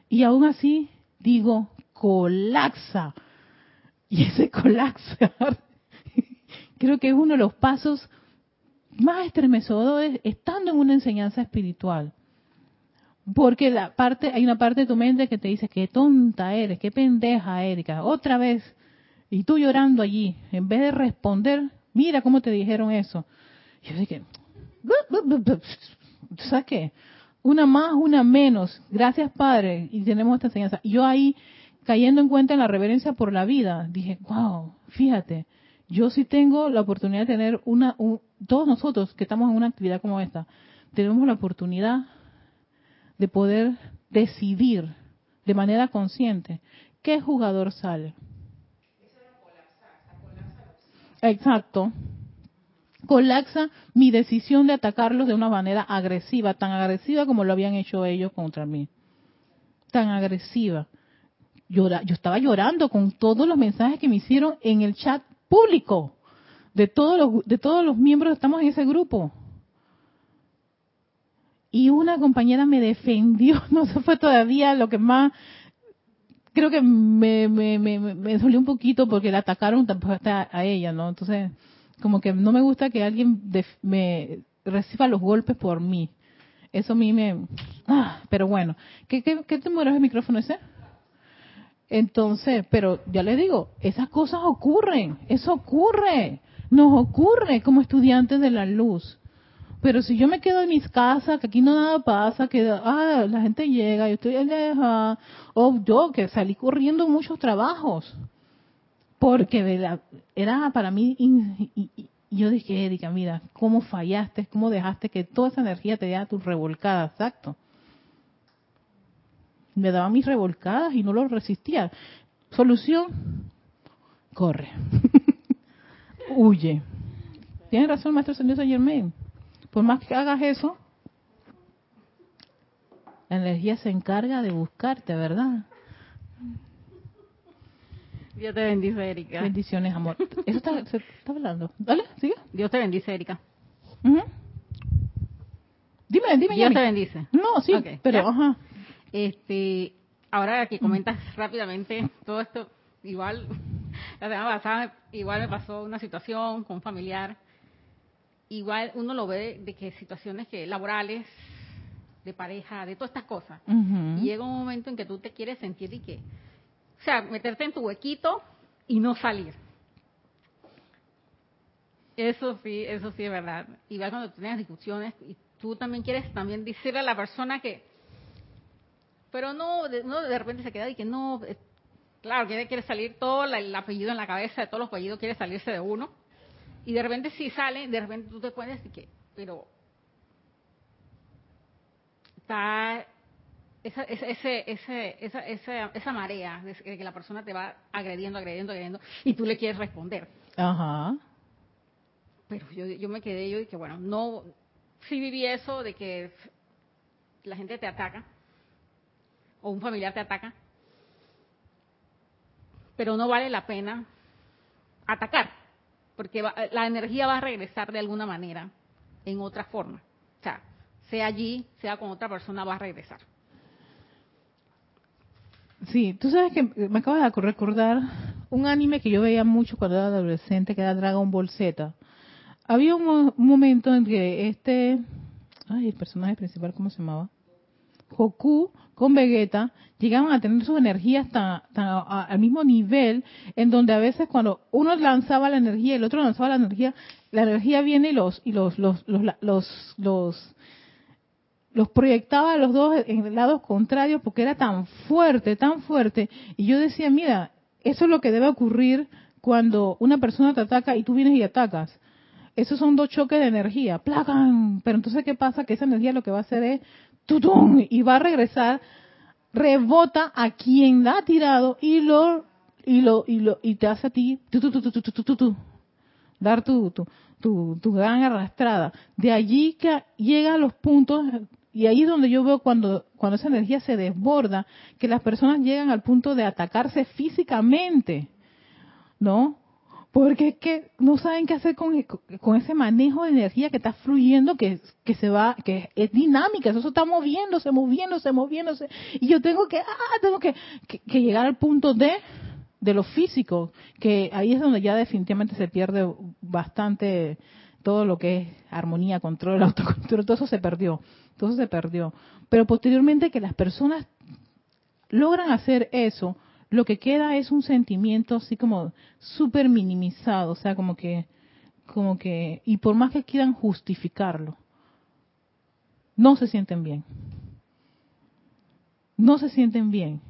Y aún así digo, colapsa. Y ese colapsar creo que es uno de los pasos más estremecedores estando en una enseñanza espiritual. Porque la parte, hay una parte de tu mente que te dice, qué tonta eres, qué pendeja, Erika, otra vez. Y tú llorando allí, en vez de responder, mira cómo te dijeron eso. yo dije, ¿sabes qué? Una más, una menos. Gracias, Padre. Y tenemos esta enseñanza. yo ahí, cayendo en cuenta en la reverencia por la vida, dije, wow, fíjate, yo sí tengo la oportunidad de tener una, todos nosotros que estamos en una actividad como esta, tenemos la oportunidad de poder decidir de manera consciente qué jugador sale. Exacto colapsa mi decisión de atacarlos de una manera agresiva, tan agresiva como lo habían hecho ellos contra mí. Tan agresiva. yo estaba llorando con todos los mensajes que me hicieron en el chat público de todos los, de todos los miembros que estamos en ese grupo. Y una compañera me defendió, no sé, fue todavía lo que más, creo que me, me, me, me dolió un poquito porque la atacaron a ella, ¿no? Entonces, como que no me gusta que alguien me reciba los golpes por mí. Eso a mí me... Ah, pero bueno, ¿qué, qué, qué es el micrófono ese? Entonces, pero ya le digo, esas cosas ocurren, eso ocurre, nos ocurre como estudiantes de la luz. Pero si yo me quedo en mis casas, que aquí no nada pasa, que ah, la gente llega, yo estoy aleja, o yo que salí corriendo muchos trabajos, porque era para mí, y, yo dije, Erika, mira, cómo fallaste, cómo dejaste que toda esa energía te diera tus revolcadas, exacto. Me daba mis revolcadas y no lo resistía. Solución, corre. Huye. Tienes razón, maestro señor Saint Germain. Por más que hagas eso, la energía se encarga de buscarte, ¿verdad? Dios te bendice, Erika. Bendiciones, amor. Eso está, se está hablando. Dale, sigue. Dios te bendice, Erika. Dime, dime, Dios te bendice. No, sí, pero, ajá. Este, ahora que comentas rápidamente todo esto, igual, la semana pasada, igual me pasó una situación con un familiar. Igual uno lo ve de que situaciones que laborales, de pareja, de todas estas cosas. Y llega un momento en que tú te quieres sentir y que o sea, meterte en tu huequito y no salir. Eso sí, eso sí es verdad. Y va cuando tienes discusiones y tú también quieres también decirle a la persona que, pero no, de, no, de repente se queda y que no, eh, claro, quiere, quiere salir todo el apellido en la cabeza de todos los apellidos, quiere salirse de uno. Y de repente si sale, de repente tú te puedes decir que, pero está esa, ese, ese, esa, esa, esa marea de que la persona te va agrediendo, agrediendo, agrediendo, y tú le quieres responder. Ajá. pero yo, yo me quedé, yo dije, bueno, no, sí viví eso de que la gente te ataca, o un familiar te ataca, pero no vale la pena atacar, porque la energía va a regresar de alguna manera, en otra forma. O sea, sea allí, sea con otra persona, va a regresar. Sí, tú sabes que me acabas de recordar un anime que yo veía mucho cuando era adolescente, que era Dragon Ball Z. Había un, momento en que este, ay, el personaje principal, ¿cómo se llamaba? Goku con Vegeta llegaban a tener sus energías tan, al mismo nivel, en donde a veces cuando uno lanzaba la energía y el otro lanzaba la energía, la energía viene y los y los los los, los, los los proyectaba a los dos en lados contrarios porque era tan fuerte, tan fuerte. Y yo decía, mira, eso es lo que debe ocurrir cuando una persona te ataca y tú vienes y atacas. Esos son dos choques de energía, plagan. Pero entonces, ¿qué pasa? Que esa energía lo que va a hacer es, ¡tutum! y va a regresar, rebota a quien la ha tirado y lo, y lo, y lo, y te hace a ti, tu, tu, tu, dar tu, tu, tu, tu gran arrastrada. De allí que llega a los puntos y ahí es donde yo veo cuando, esa energía se desborda, que las personas llegan al punto de atacarse físicamente, ¿no? Porque es que no saben qué hacer con, ese manejo de energía que está fluyendo, que, que se va, que es dinámica, eso está moviéndose, moviéndose, moviéndose. Y yo tengo que, ah, tengo que, que llegar al punto de, de lo físico, que ahí es donde ya definitivamente se pierde bastante todo lo que es armonía, control, autocontrol, todo eso se perdió, eso se perdió. Pero posteriormente que las personas logran hacer eso, lo que queda es un sentimiento así como súper minimizado, o sea, como que, como que, y por más que quieran justificarlo, no se sienten bien. No se sienten bien.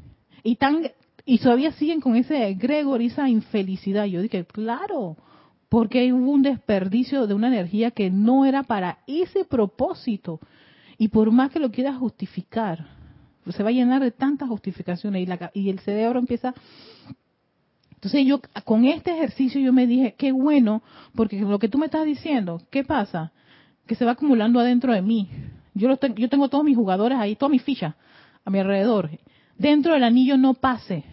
Y tan, y todavía siguen con ese Gregor, esa infelicidad. Yo dije, claro, porque hubo un desperdicio de una energía que no era para ese propósito. Y por más que lo quieras justificar, se va a llenar de tantas justificaciones y, la, y el cerebro empieza... Entonces yo con este ejercicio yo me dije, qué bueno, porque lo que tú me estás diciendo, ¿qué pasa? Que se va acumulando adentro de mí. Yo, yo tengo todos mis jugadores ahí, todas mis fichas a mi alrededor. Dentro del anillo no pase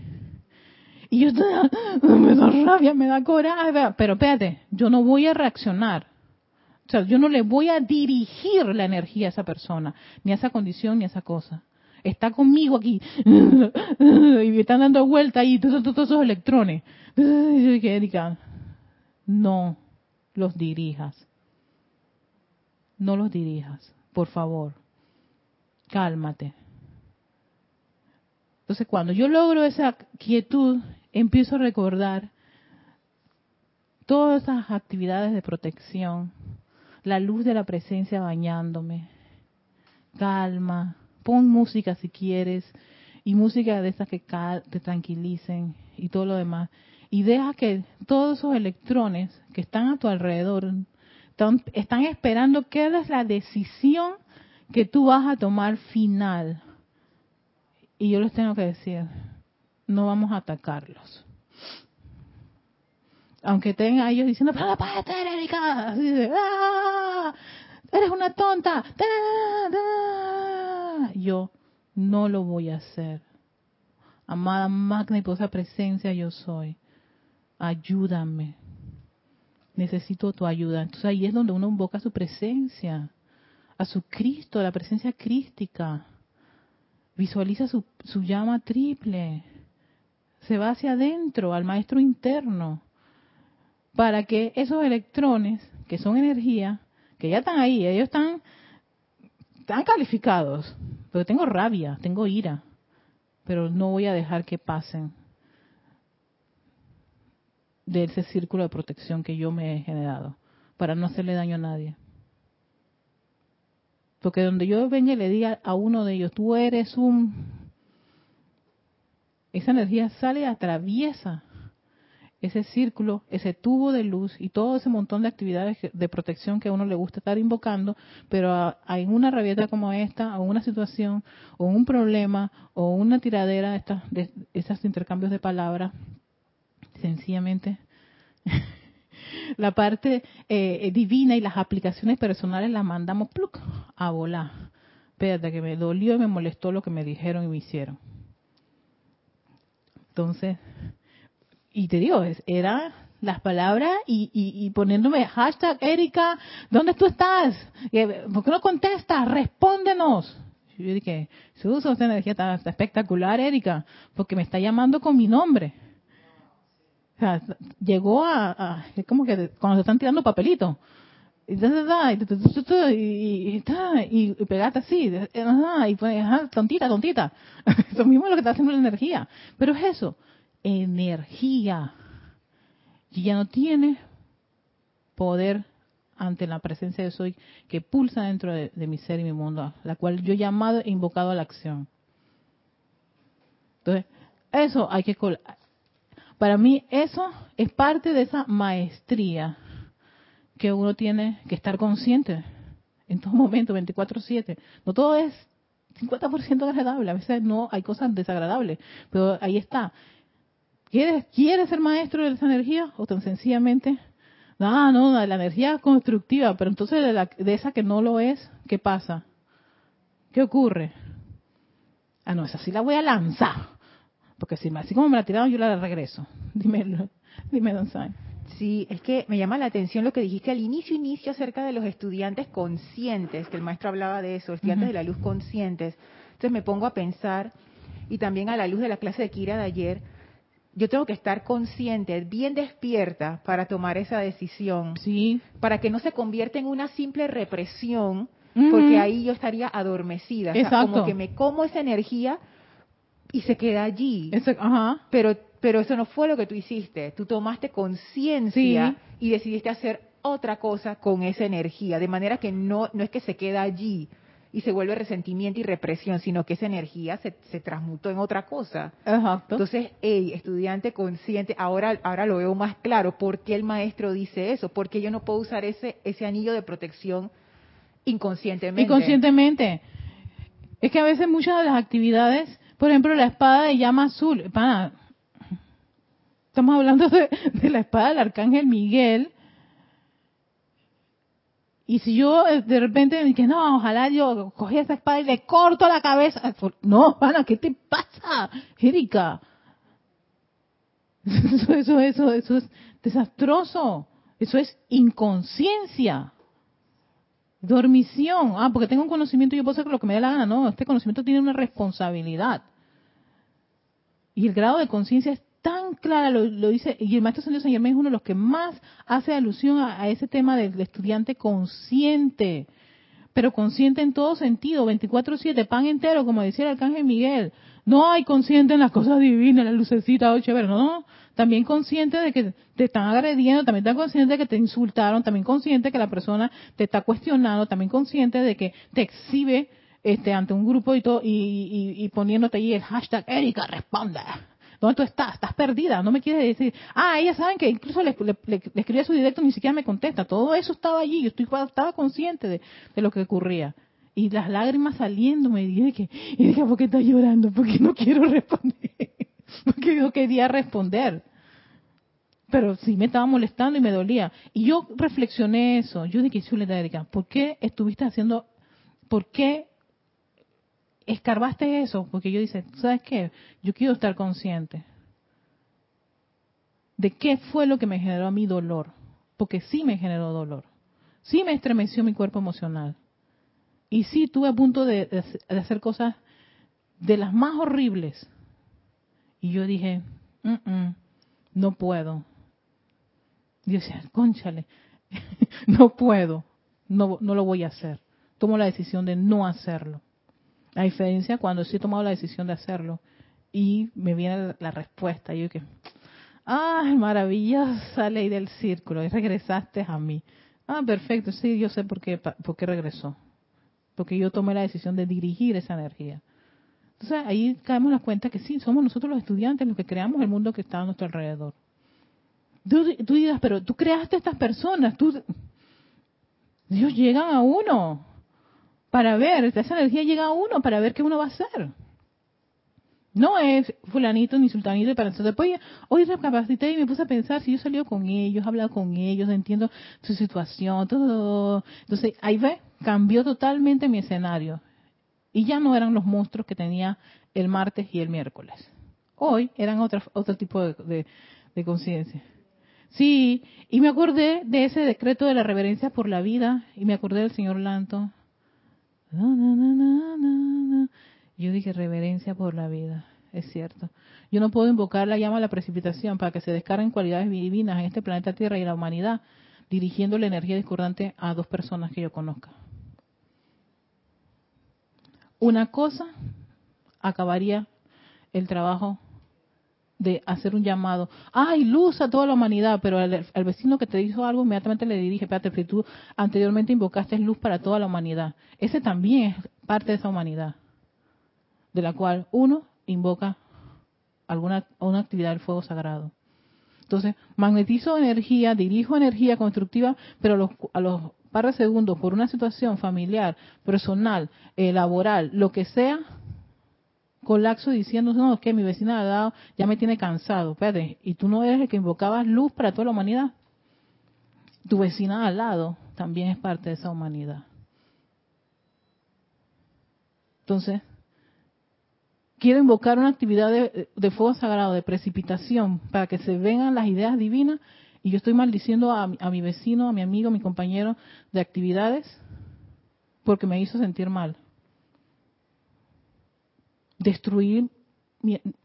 y yo me da rabia, me da coraje, pero espérate, yo no voy a reaccionar. O sea, yo no le voy a dirigir la energía a esa persona, ni a esa condición, ni a esa cosa. Está conmigo aquí y me están dando vuelta ahí todos, esos electrones. Y yo no los dirijas. No los dirijas, por favor. Cálmate. Entonces, cuando yo logro esa quietud empiezo a recordar todas esas actividades de protección, la luz de la presencia bañándome, calma, pon música si quieres, y música de esas que te tranquilicen y todo lo demás. Y deja que todos esos electrones que están a tu alrededor están, esperando qué es la decisión que tú vas a tomar final. Y yo les tengo que decir, no vamos a atacarlos. Aunque estén ellos diciendo, pero puede ser, Erika. Así ¡Ah! Eres una tonta. Yo no lo voy a hacer. Amada magna y poderosa presencia yo soy. Ayúdame. Necesito tu ayuda. Entonces ahí es donde uno invoca su presencia, a su Cristo, la presencia crística. Visualiza su, su llama triple se va hacia adentro, al maestro interno, para que esos electrones, que son energía, que ya están ahí, ellos están, están calificados, pero tengo rabia, tengo ira, pero no voy a dejar que pasen de ese círculo de protección que yo me he generado, para no hacerle daño a nadie. Porque donde yo venga y le diga a uno de ellos, tú eres un esa energía sale atraviesa ese círculo, ese tubo de luz y todo ese montón de actividades de protección que a uno le gusta estar invocando, pero en una rabieta como esta, o una situación, o un problema, o una tiradera de, estas, de estos intercambios de palabras, sencillamente la parte eh, divina y las aplicaciones personales las mandamos pluk, a volar. Espérate, que me dolió y me molestó lo que me dijeron y me hicieron. Entonces, y te digo, era las palabras y, y, poniéndome hashtag Erika, ¿dónde tú estás? ¿Por qué no contestas? Respóndenos. Yo dije, uso esa energía está, espectacular, Erika, porque me está llamando con mi nombre. O sea, llegó a, es como que cuando se están tirando papelitos. Y, y, y, y pegate así, y pues, tontita, tontita. Eso mismo es lo que está haciendo la energía. Pero es eso, energía y ya no tiene poder ante la presencia de soy que pulsa dentro de, mi ser y mi mundo, la cual yo he llamado e invocado a la acción. Entonces, eso hay que... Para mí eso es parte de esa maestría que uno tiene que estar consciente en todo momento, 24/7. No todo es 50% agradable, a veces no hay cosas desagradables, pero ahí está. ¿Quieres, ¿Quieres ser maestro de esa energía? O tan sencillamente, no, no, la energía constructiva, pero entonces de, de esa que no lo es, ¿qué pasa? ¿Qué ocurre? Ah, no, esa sí la voy a lanzar. Porque si así como me la tiraron, yo la regreso. Dime, dime, Don Sai. Sí, es que me llama la atención lo que dijiste al inicio, inicio acerca de los estudiantes conscientes, que el maestro hablaba de eso, estudiantes de la luz conscientes. Entonces me pongo a pensar, y también a la luz de la clase de Kira de ayer, yo tengo que estar consciente, bien despierta para tomar esa decisión. Sí. Para que no se convierta en una simple represión, porque ahí yo estaría adormecida. Exacto. como que me como esa energía y se queda allí. ajá. Pero, pero eso no fue lo que tú hiciste. Tú tomaste conciencia y decidiste hacer otra cosa con esa energía. De manera que no, no es que se queda allí, y se vuelve resentimiento y represión, sino que esa energía se, se transmutó en otra cosa. Exacto. Entonces, hey, estudiante consciente, ahora, ahora lo veo más claro. ¿Por qué el maestro dice eso? Porque yo no puedo usar ese, ese anillo de protección inconscientemente. Inconscientemente. Es que a veces muchas de las actividades, por ejemplo, la espada de llama azul, estamos hablando de, de la espada del arcángel Miguel, y si yo eh, de repente me dije, no, ojalá yo cogí esa espada y le corto la cabeza. No, Ana, ¿qué te pasa, Erika? Eso, eso, eso, eso es desastroso. Eso es inconsciencia. Dormición. Ah, porque tengo un conocimiento y yo puedo hacer lo que me dé la gana. No, este conocimiento tiene una responsabilidad. Y el grado de conciencia es tan clara, lo, dice, y el maestro San Germán es uno de los que más hace alusión a, ese tema del estudiante consciente, pero consciente en todo sentido, 24-7, pan entero, como decía el arcángel Miguel. No hay consciente en las cosas divinas, la lucecita, oh, chévere, no, no, también consciente de que te están agrediendo, también está consciente de que te insultaron, también consciente de que la persona te está cuestionando, también consciente de que te exhibe este ante un grupo y todo y, y poniéndote ahí el hashtag Erika responde ¿Dónde tú estás? Estás perdida. No me quieres decir, ah, ellas saben que incluso le, escribí a su directo ni siquiera me contesta. Todo eso estaba allí. Yo estoy, estaba consciente de, lo que ocurría. Y las lágrimas saliéndome. Y dije, y dije, ¿por qué estás llorando? Porque no quiero responder. Porque yo quería responder. Pero sí me estaba molestando y me dolía. Y yo reflexioné eso. Yo dije, Chuleta Erika, ¿por qué estuviste haciendo, por qué escarbaste eso, porque yo dice, ¿sabes qué? Yo quiero estar consciente de qué fue lo que me generó a dolor, porque sí me generó dolor, sí me estremeció mi cuerpo emocional, y sí tuve a punto de, hacer cosas de las más horribles, y yo dije, no puedo. Y yo conchale, no puedo, no, no lo voy a hacer. Tomo la decisión de no hacerlo. La diferencia cuando sí he tomado la decisión de hacerlo y me viene la respuesta. Yo que, ah, maravillosa ley del círculo, y regresaste a mí. Ah, perfecto, sí, yo sé por qué, por qué regresó. Porque yo tomé la decisión de dirigir esa energía. Entonces ahí caemos la cuenta que sí, somos nosotros los estudiantes los que creamos el mundo que está a nuestro alrededor. Tú, tú dirás, pero tú creaste a estas personas, tú, Dios llegan a uno para ver, esa energía llega a uno para ver qué uno va a hacer. No es fulanito ni sultanito y para eso. Después hoy recapacité y me puse a pensar si yo he salido con ellos, he hablado con ellos, entiendo su situación, todo. Entonces ahí ve, cambió totalmente mi escenario. Y ya no eran los monstruos que tenía el martes y el miércoles. Hoy eran otro, otro tipo de, de conciencia. Sí, y me acordé de ese decreto de la reverencia por la vida y me acordé del señor Lanto. Yo dije reverencia por la vida, es cierto. Yo no puedo invocar la llama a la precipitación para que se descarguen cualidades divinas en este planeta Tierra y la humanidad, dirigiendo la energía discordante a dos personas que yo conozca. Una cosa acabaría el trabajo de hacer un llamado. ¡Ay, luz a toda la humanidad! Pero al, vecino que te dijo algo, inmediatamente le dirige, espérate, pero tú anteriormente invocaste luz para toda la humanidad. Ese también es parte de esa humanidad, de la cual uno invoca alguna una actividad del fuego sagrado. Entonces, magnetizo energía, dirijo energía constructiva, pero a los, a los par de segundos, por una situación familiar, personal, eh, laboral, lo que sea, colapso diciendo, no, que mi vecina ha dado, ya me tiene cansado. Espérate, ¿y tú no eres el que invocabas luz para toda la humanidad? Tu vecina al lado también es parte de esa humanidad. Entonces, quiero invocar una actividad de, de, fuego sagrado, de precipitación, para que se vengan las ideas divinas. Y yo estoy maldiciendo a, a mi vecino, a mi amigo, a mi compañero de actividades, porque me hizo sentir mal destruir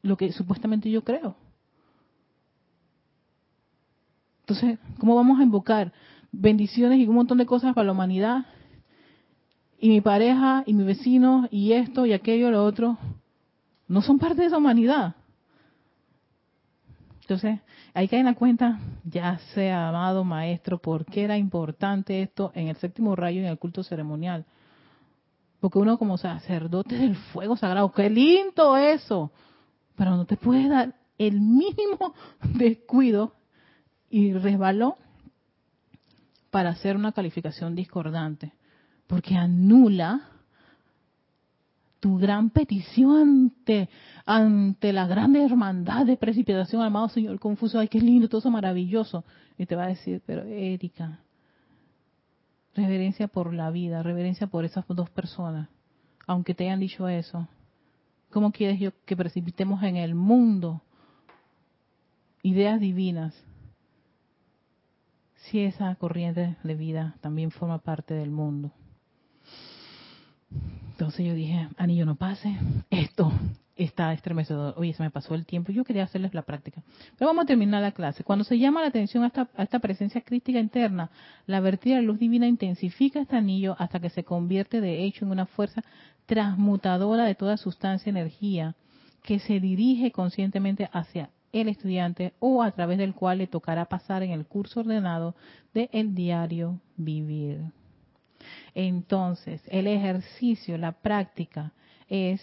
lo que supuestamente yo creo. Entonces, ¿cómo vamos a invocar bendiciones y un montón de cosas para la humanidad? Y mi pareja, y mi vecino, y esto, y aquello, lo otro, no son parte de esa humanidad. Entonces, que dar en cuenta, ya sea amado maestro, por qué era importante esto en el séptimo rayo y en el culto ceremonial. Porque uno como sacerdote del fuego sagrado, qué lindo eso. Pero no te puedes dar el mínimo descuido y resbaló para hacer una calificación discordante. Porque anula tu gran petición ante, ante la gran hermandad de precipitación, amado Señor Confuso. Ay, qué lindo, todo eso maravilloso. Y te va a decir, pero Erika, reverencia por la vida, reverencia por esas dos personas, aunque te hayan dicho eso. ¿Cómo quieres yo que precipitemos en el mundo ideas divinas si esa corriente de vida también forma parte del mundo? Entonces yo dije, anillo no pase, esto está estremecedor. Oye, se me pasó el tiempo. Yo quería hacerles la práctica. Pero vamos a terminar la clase. Cuando se llama la atención a esta, presencia crítica interna, la vertida de luz divina intensifica este anillo hasta que se convierte de hecho en una fuerza transmutadora de toda sustancia energía que se dirige conscientemente hacia el estudiante o a través del cual le tocará pasar en el curso ordenado de el diario vivir. Entonces, el ejercicio, la práctica es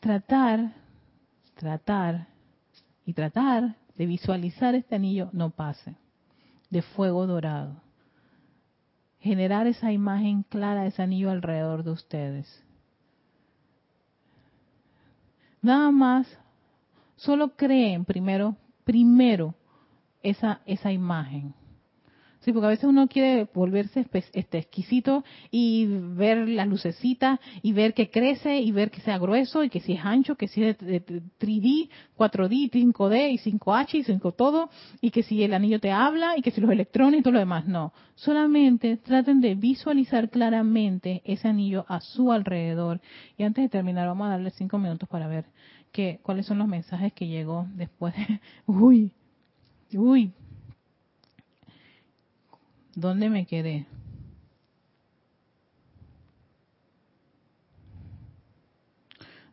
tratar, tratar y tratar de visualizar este anillo no pase, de fuego dorado. Generar esa imagen clara de ese anillo alrededor de ustedes. Nada más, solo creen primero, primero esa, esa imagen Sí, porque a veces uno quiere volverse este, exquisito y ver las lucecitas y ver que crece y ver que sea grueso y que si es ancho, que si es de, 3D, 4D, 5D y 5H y 5 todo y que si el anillo te habla y que si los electrones y todo lo demás. No, solamente traten de visualizar claramente ese anillo a su alrededor. Y antes de terminar, vamos a darle cinco minutos para ver que, cuáles son los mensajes que llegó después de... Uy, uy, ¿Dónde me quedé?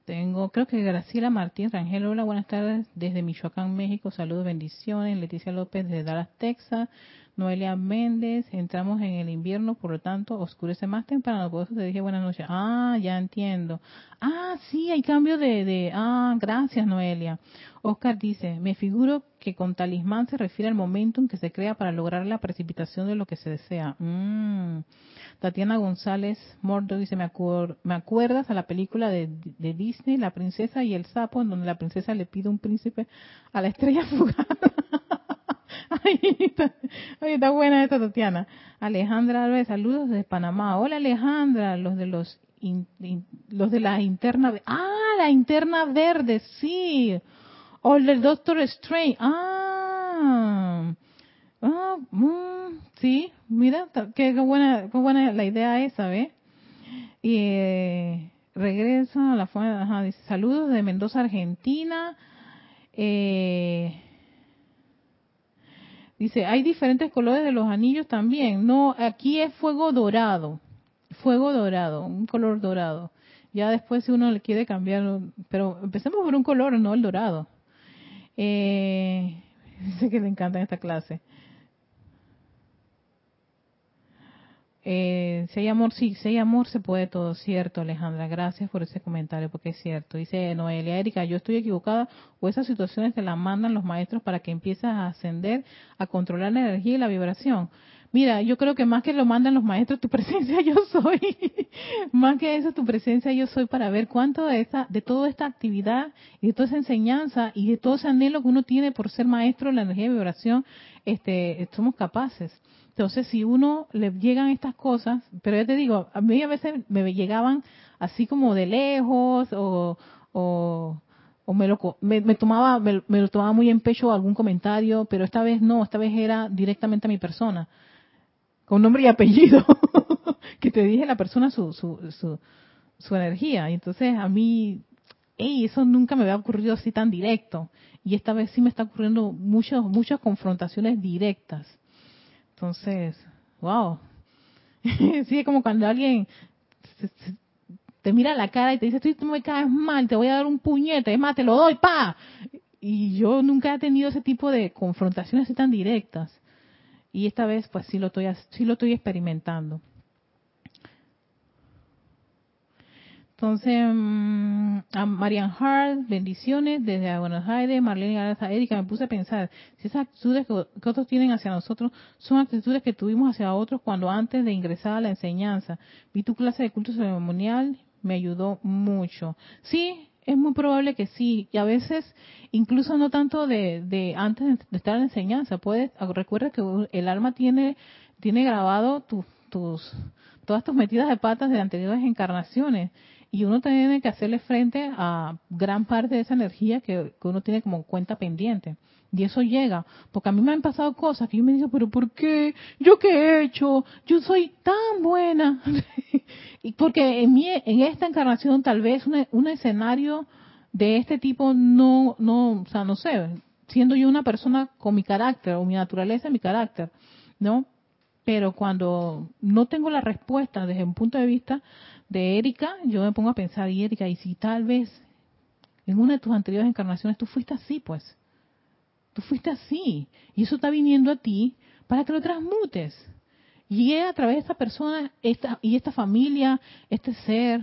Tengo, creo que Graciela Martín Rangel, hola, buenas tardes desde Michoacán, México, saludos, bendiciones. Leticia López desde Dallas, Texas. Noelia Méndez, entramos en el invierno, por lo tanto, oscurece más temprano. Por eso te dije buenas noches. Ah, ya entiendo. Ah, sí, hay cambio de, de... Ah, gracias, Noelia. Oscar dice, me figuro que con talismán se refiere al momento en que se crea para lograr la precipitación de lo que se desea. Mm. Tatiana González Mordo dice, me, me acuerdas a la película de, de, Disney, La princesa y el sapo, en donde la princesa le pide un príncipe a la estrella fugaz. Ay, está, buena esta Tatiana. Alejandra Alves, saludos desde Panamá. Hola Alejandra, los de los los de la interna ah la interna verde sí o el Doctor Strange ah ah mm, sí mira qué, buena qué buena la idea esa ¿ve? y eh, regresa a la fuente ajá, dice saludos de Mendoza Argentina eh, Dice, hay diferentes colores de los anillos también. No, aquí es fuego dorado. Fuego dorado, un color dorado. Ya después si uno le quiere cambiar, pero empecemos por un color, no el dorado. Eh, sé que le encanta esta clase. Eh, si hay amor, sí, si hay amor se puede todo, cierto, Alejandra. Gracias por ese comentario, porque es cierto. Dice Noelia Erika, yo estoy equivocada, o esas situaciones te las mandan los maestros para que empieces a ascender, a controlar la energía y la vibración. Mira, yo creo que más que lo mandan los maestros, tu presencia yo soy. más que eso, tu presencia yo soy para ver cuánto de esta, de toda esta actividad y de toda esa enseñanza y de todo ese anhelo que uno tiene por ser maestro en la energía y vibración, este, somos capaces. Entonces, si uno le llegan estas cosas, pero ya te digo, a mí a veces me llegaban así como de lejos o, o, me, lo, me, tomaba me, lo tomaba muy en pecho algún comentario, pero esta vez no, esta vez era directamente a mi persona, con nombre y apellido, que te dije la persona su, su, su, su energía. Y entonces a mí, hey, eso nunca me había ocurrido así tan directo. Y esta vez sí me está ocurriendo muchas, muchas confrontaciones directas entonces, wow. sí, es como cuando alguien te mira la cara y te dice, tú me caes mal, te voy a dar un puñete, es más, te lo doy, pa. Y yo nunca he tenido ese tipo de confrontaciones tan directas. Y esta vez, pues sí lo estoy, sí lo estoy experimentando. Entonces, mm, a Marian Hart, bendiciones desde Buenos Aires, Marlene Garza, Erika, me puse a pensar, si esas actitudes que, otros tienen hacia nosotros son actitudes que tuvimos hacia otros cuando antes de ingresar a la enseñanza. Vi tu clase de culto ceremonial, me ayudó mucho. Sí, es muy probable que sí, y a veces incluso no tanto de, antes de estar en la enseñanza, puedes, recuerda que el alma tiene, tiene grabado tus, tus, todas tus metidas de patas de anteriores encarnaciones y uno tiene que hacerle frente a gran parte de esa energía que, uno tiene como cuenta pendiente. Y eso llega, porque a mí me han pasado cosas que yo me digo, pero ¿por qué? ¿Yo qué he hecho? Yo soy tan buena. y porque en, mi, en esta encarnación tal vez un escenario de este tipo no, no, o sea, no sé, siendo yo una persona con mi carácter o mi naturaleza, mi carácter, ¿no? Pero cuando no tengo la respuesta desde un punto de vista de Erika, yo me pongo a pensar, y Erika, y si tal vez en una de tus anteriores encarnaciones tú fuiste así, pues, tú fuiste así, y eso está viniendo a ti para que lo transmutes. Y es a través de esta persona esta, y esta familia, este ser,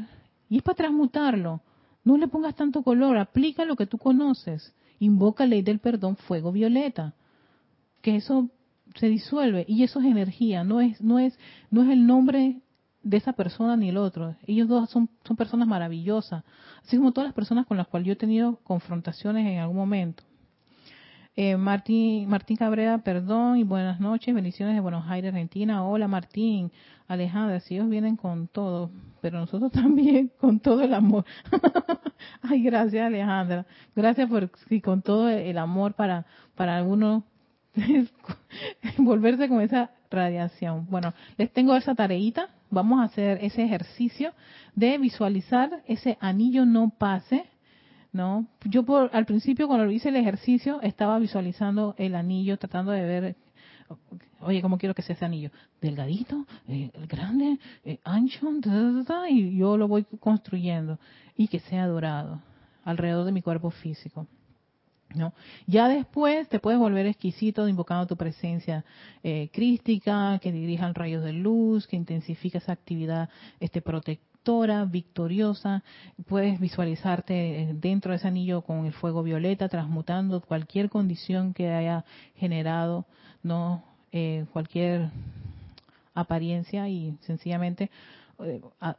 y es para transmutarlo. No le pongas tanto color, aplica lo que tú conoces. Invoca ley del perdón, fuego violeta. Que eso se disuelve y eso es energía, no es no es no es el nombre de esa persona ni el otro. Ellos dos son, son personas maravillosas, así como todas las personas con las cuales yo he tenido confrontaciones en algún momento. Eh, Martín, Martín Cabrera, perdón y buenas noches, bendiciones de Buenos Aires, Argentina. Hola Martín, Alejandra, si ellos vienen con todo, pero nosotros también con todo el amor. Ay, gracias Alejandra, gracias por sí, con todo el amor para para algunos volverse con esa radiación. Bueno, les tengo esa tareita. Vamos a hacer ese ejercicio de visualizar ese anillo no pase. ¿no? Yo por, al principio cuando hice el ejercicio estaba visualizando el anillo, tratando de ver, oye, ¿cómo quiero que sea ese anillo? Delgadito, eh, grande, eh, ancho, y yo lo voy construyendo y que sea dorado alrededor de mi cuerpo físico. ¿No? Ya después te puedes volver exquisito invocando tu presencia eh, crística, que dirijan rayos de luz, que intensifica esa actividad este, protectora, victoriosa. Puedes visualizarte eh, dentro de ese anillo con el fuego violeta, transmutando cualquier condición que haya generado, no eh, cualquier apariencia y sencillamente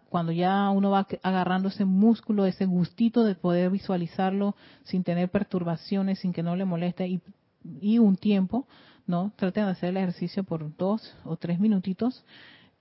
cuando ya uno va agarrando ese músculo, ese gustito de poder visualizarlo sin tener perturbaciones, sin que no le moleste y, y un tiempo, ¿no? Traten de hacer el ejercicio por dos o tres minutitos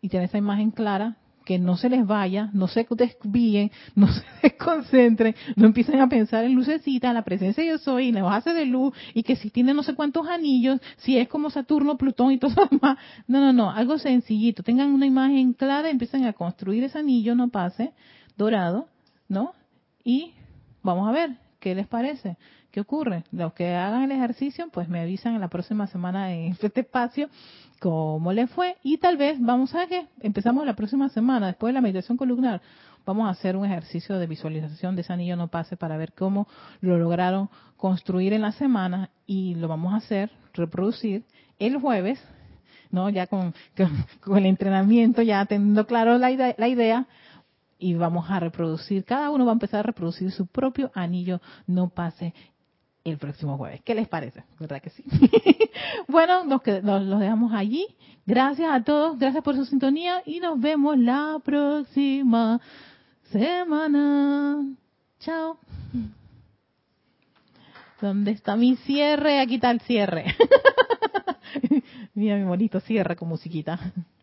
y tener esa imagen clara que no se les vaya, no se desvíen, no se desconcentren, no empiecen a pensar en lucecita, la presencia yo soy, en la base de luz, y que si tiene no sé cuántos anillos, si es como Saturno, Plutón y todo eso demás. No, no, no, algo sencillito. Tengan una imagen clara, empiecen a construir ese anillo, no pase, dorado, ¿no? Y vamos a ver, ¿qué les parece? ¿Qué ocurre? Los que hagan el ejercicio, pues me avisan en la próxima semana en este espacio cómo le fue y tal vez vamos a que empezamos la próxima semana después de la meditación columnar vamos a hacer un ejercicio de visualización de ese anillo no pase para ver cómo lo lograron construir en la semana y lo vamos a hacer reproducir el jueves no ya con, el entrenamiento ya teniendo claro la idea y vamos a reproducir, cada uno va a empezar a reproducir su propio anillo no pase el próximo jueves. ¿Qué les parece? ¿Verdad que sí? bueno, nos, los dejamos allí. Gracias a todos, gracias por su sintonía y nos vemos la próxima semana. Chao. ¿Dónde está mi cierre? Aquí está el cierre. Mira mi bonito cierre con musiquita.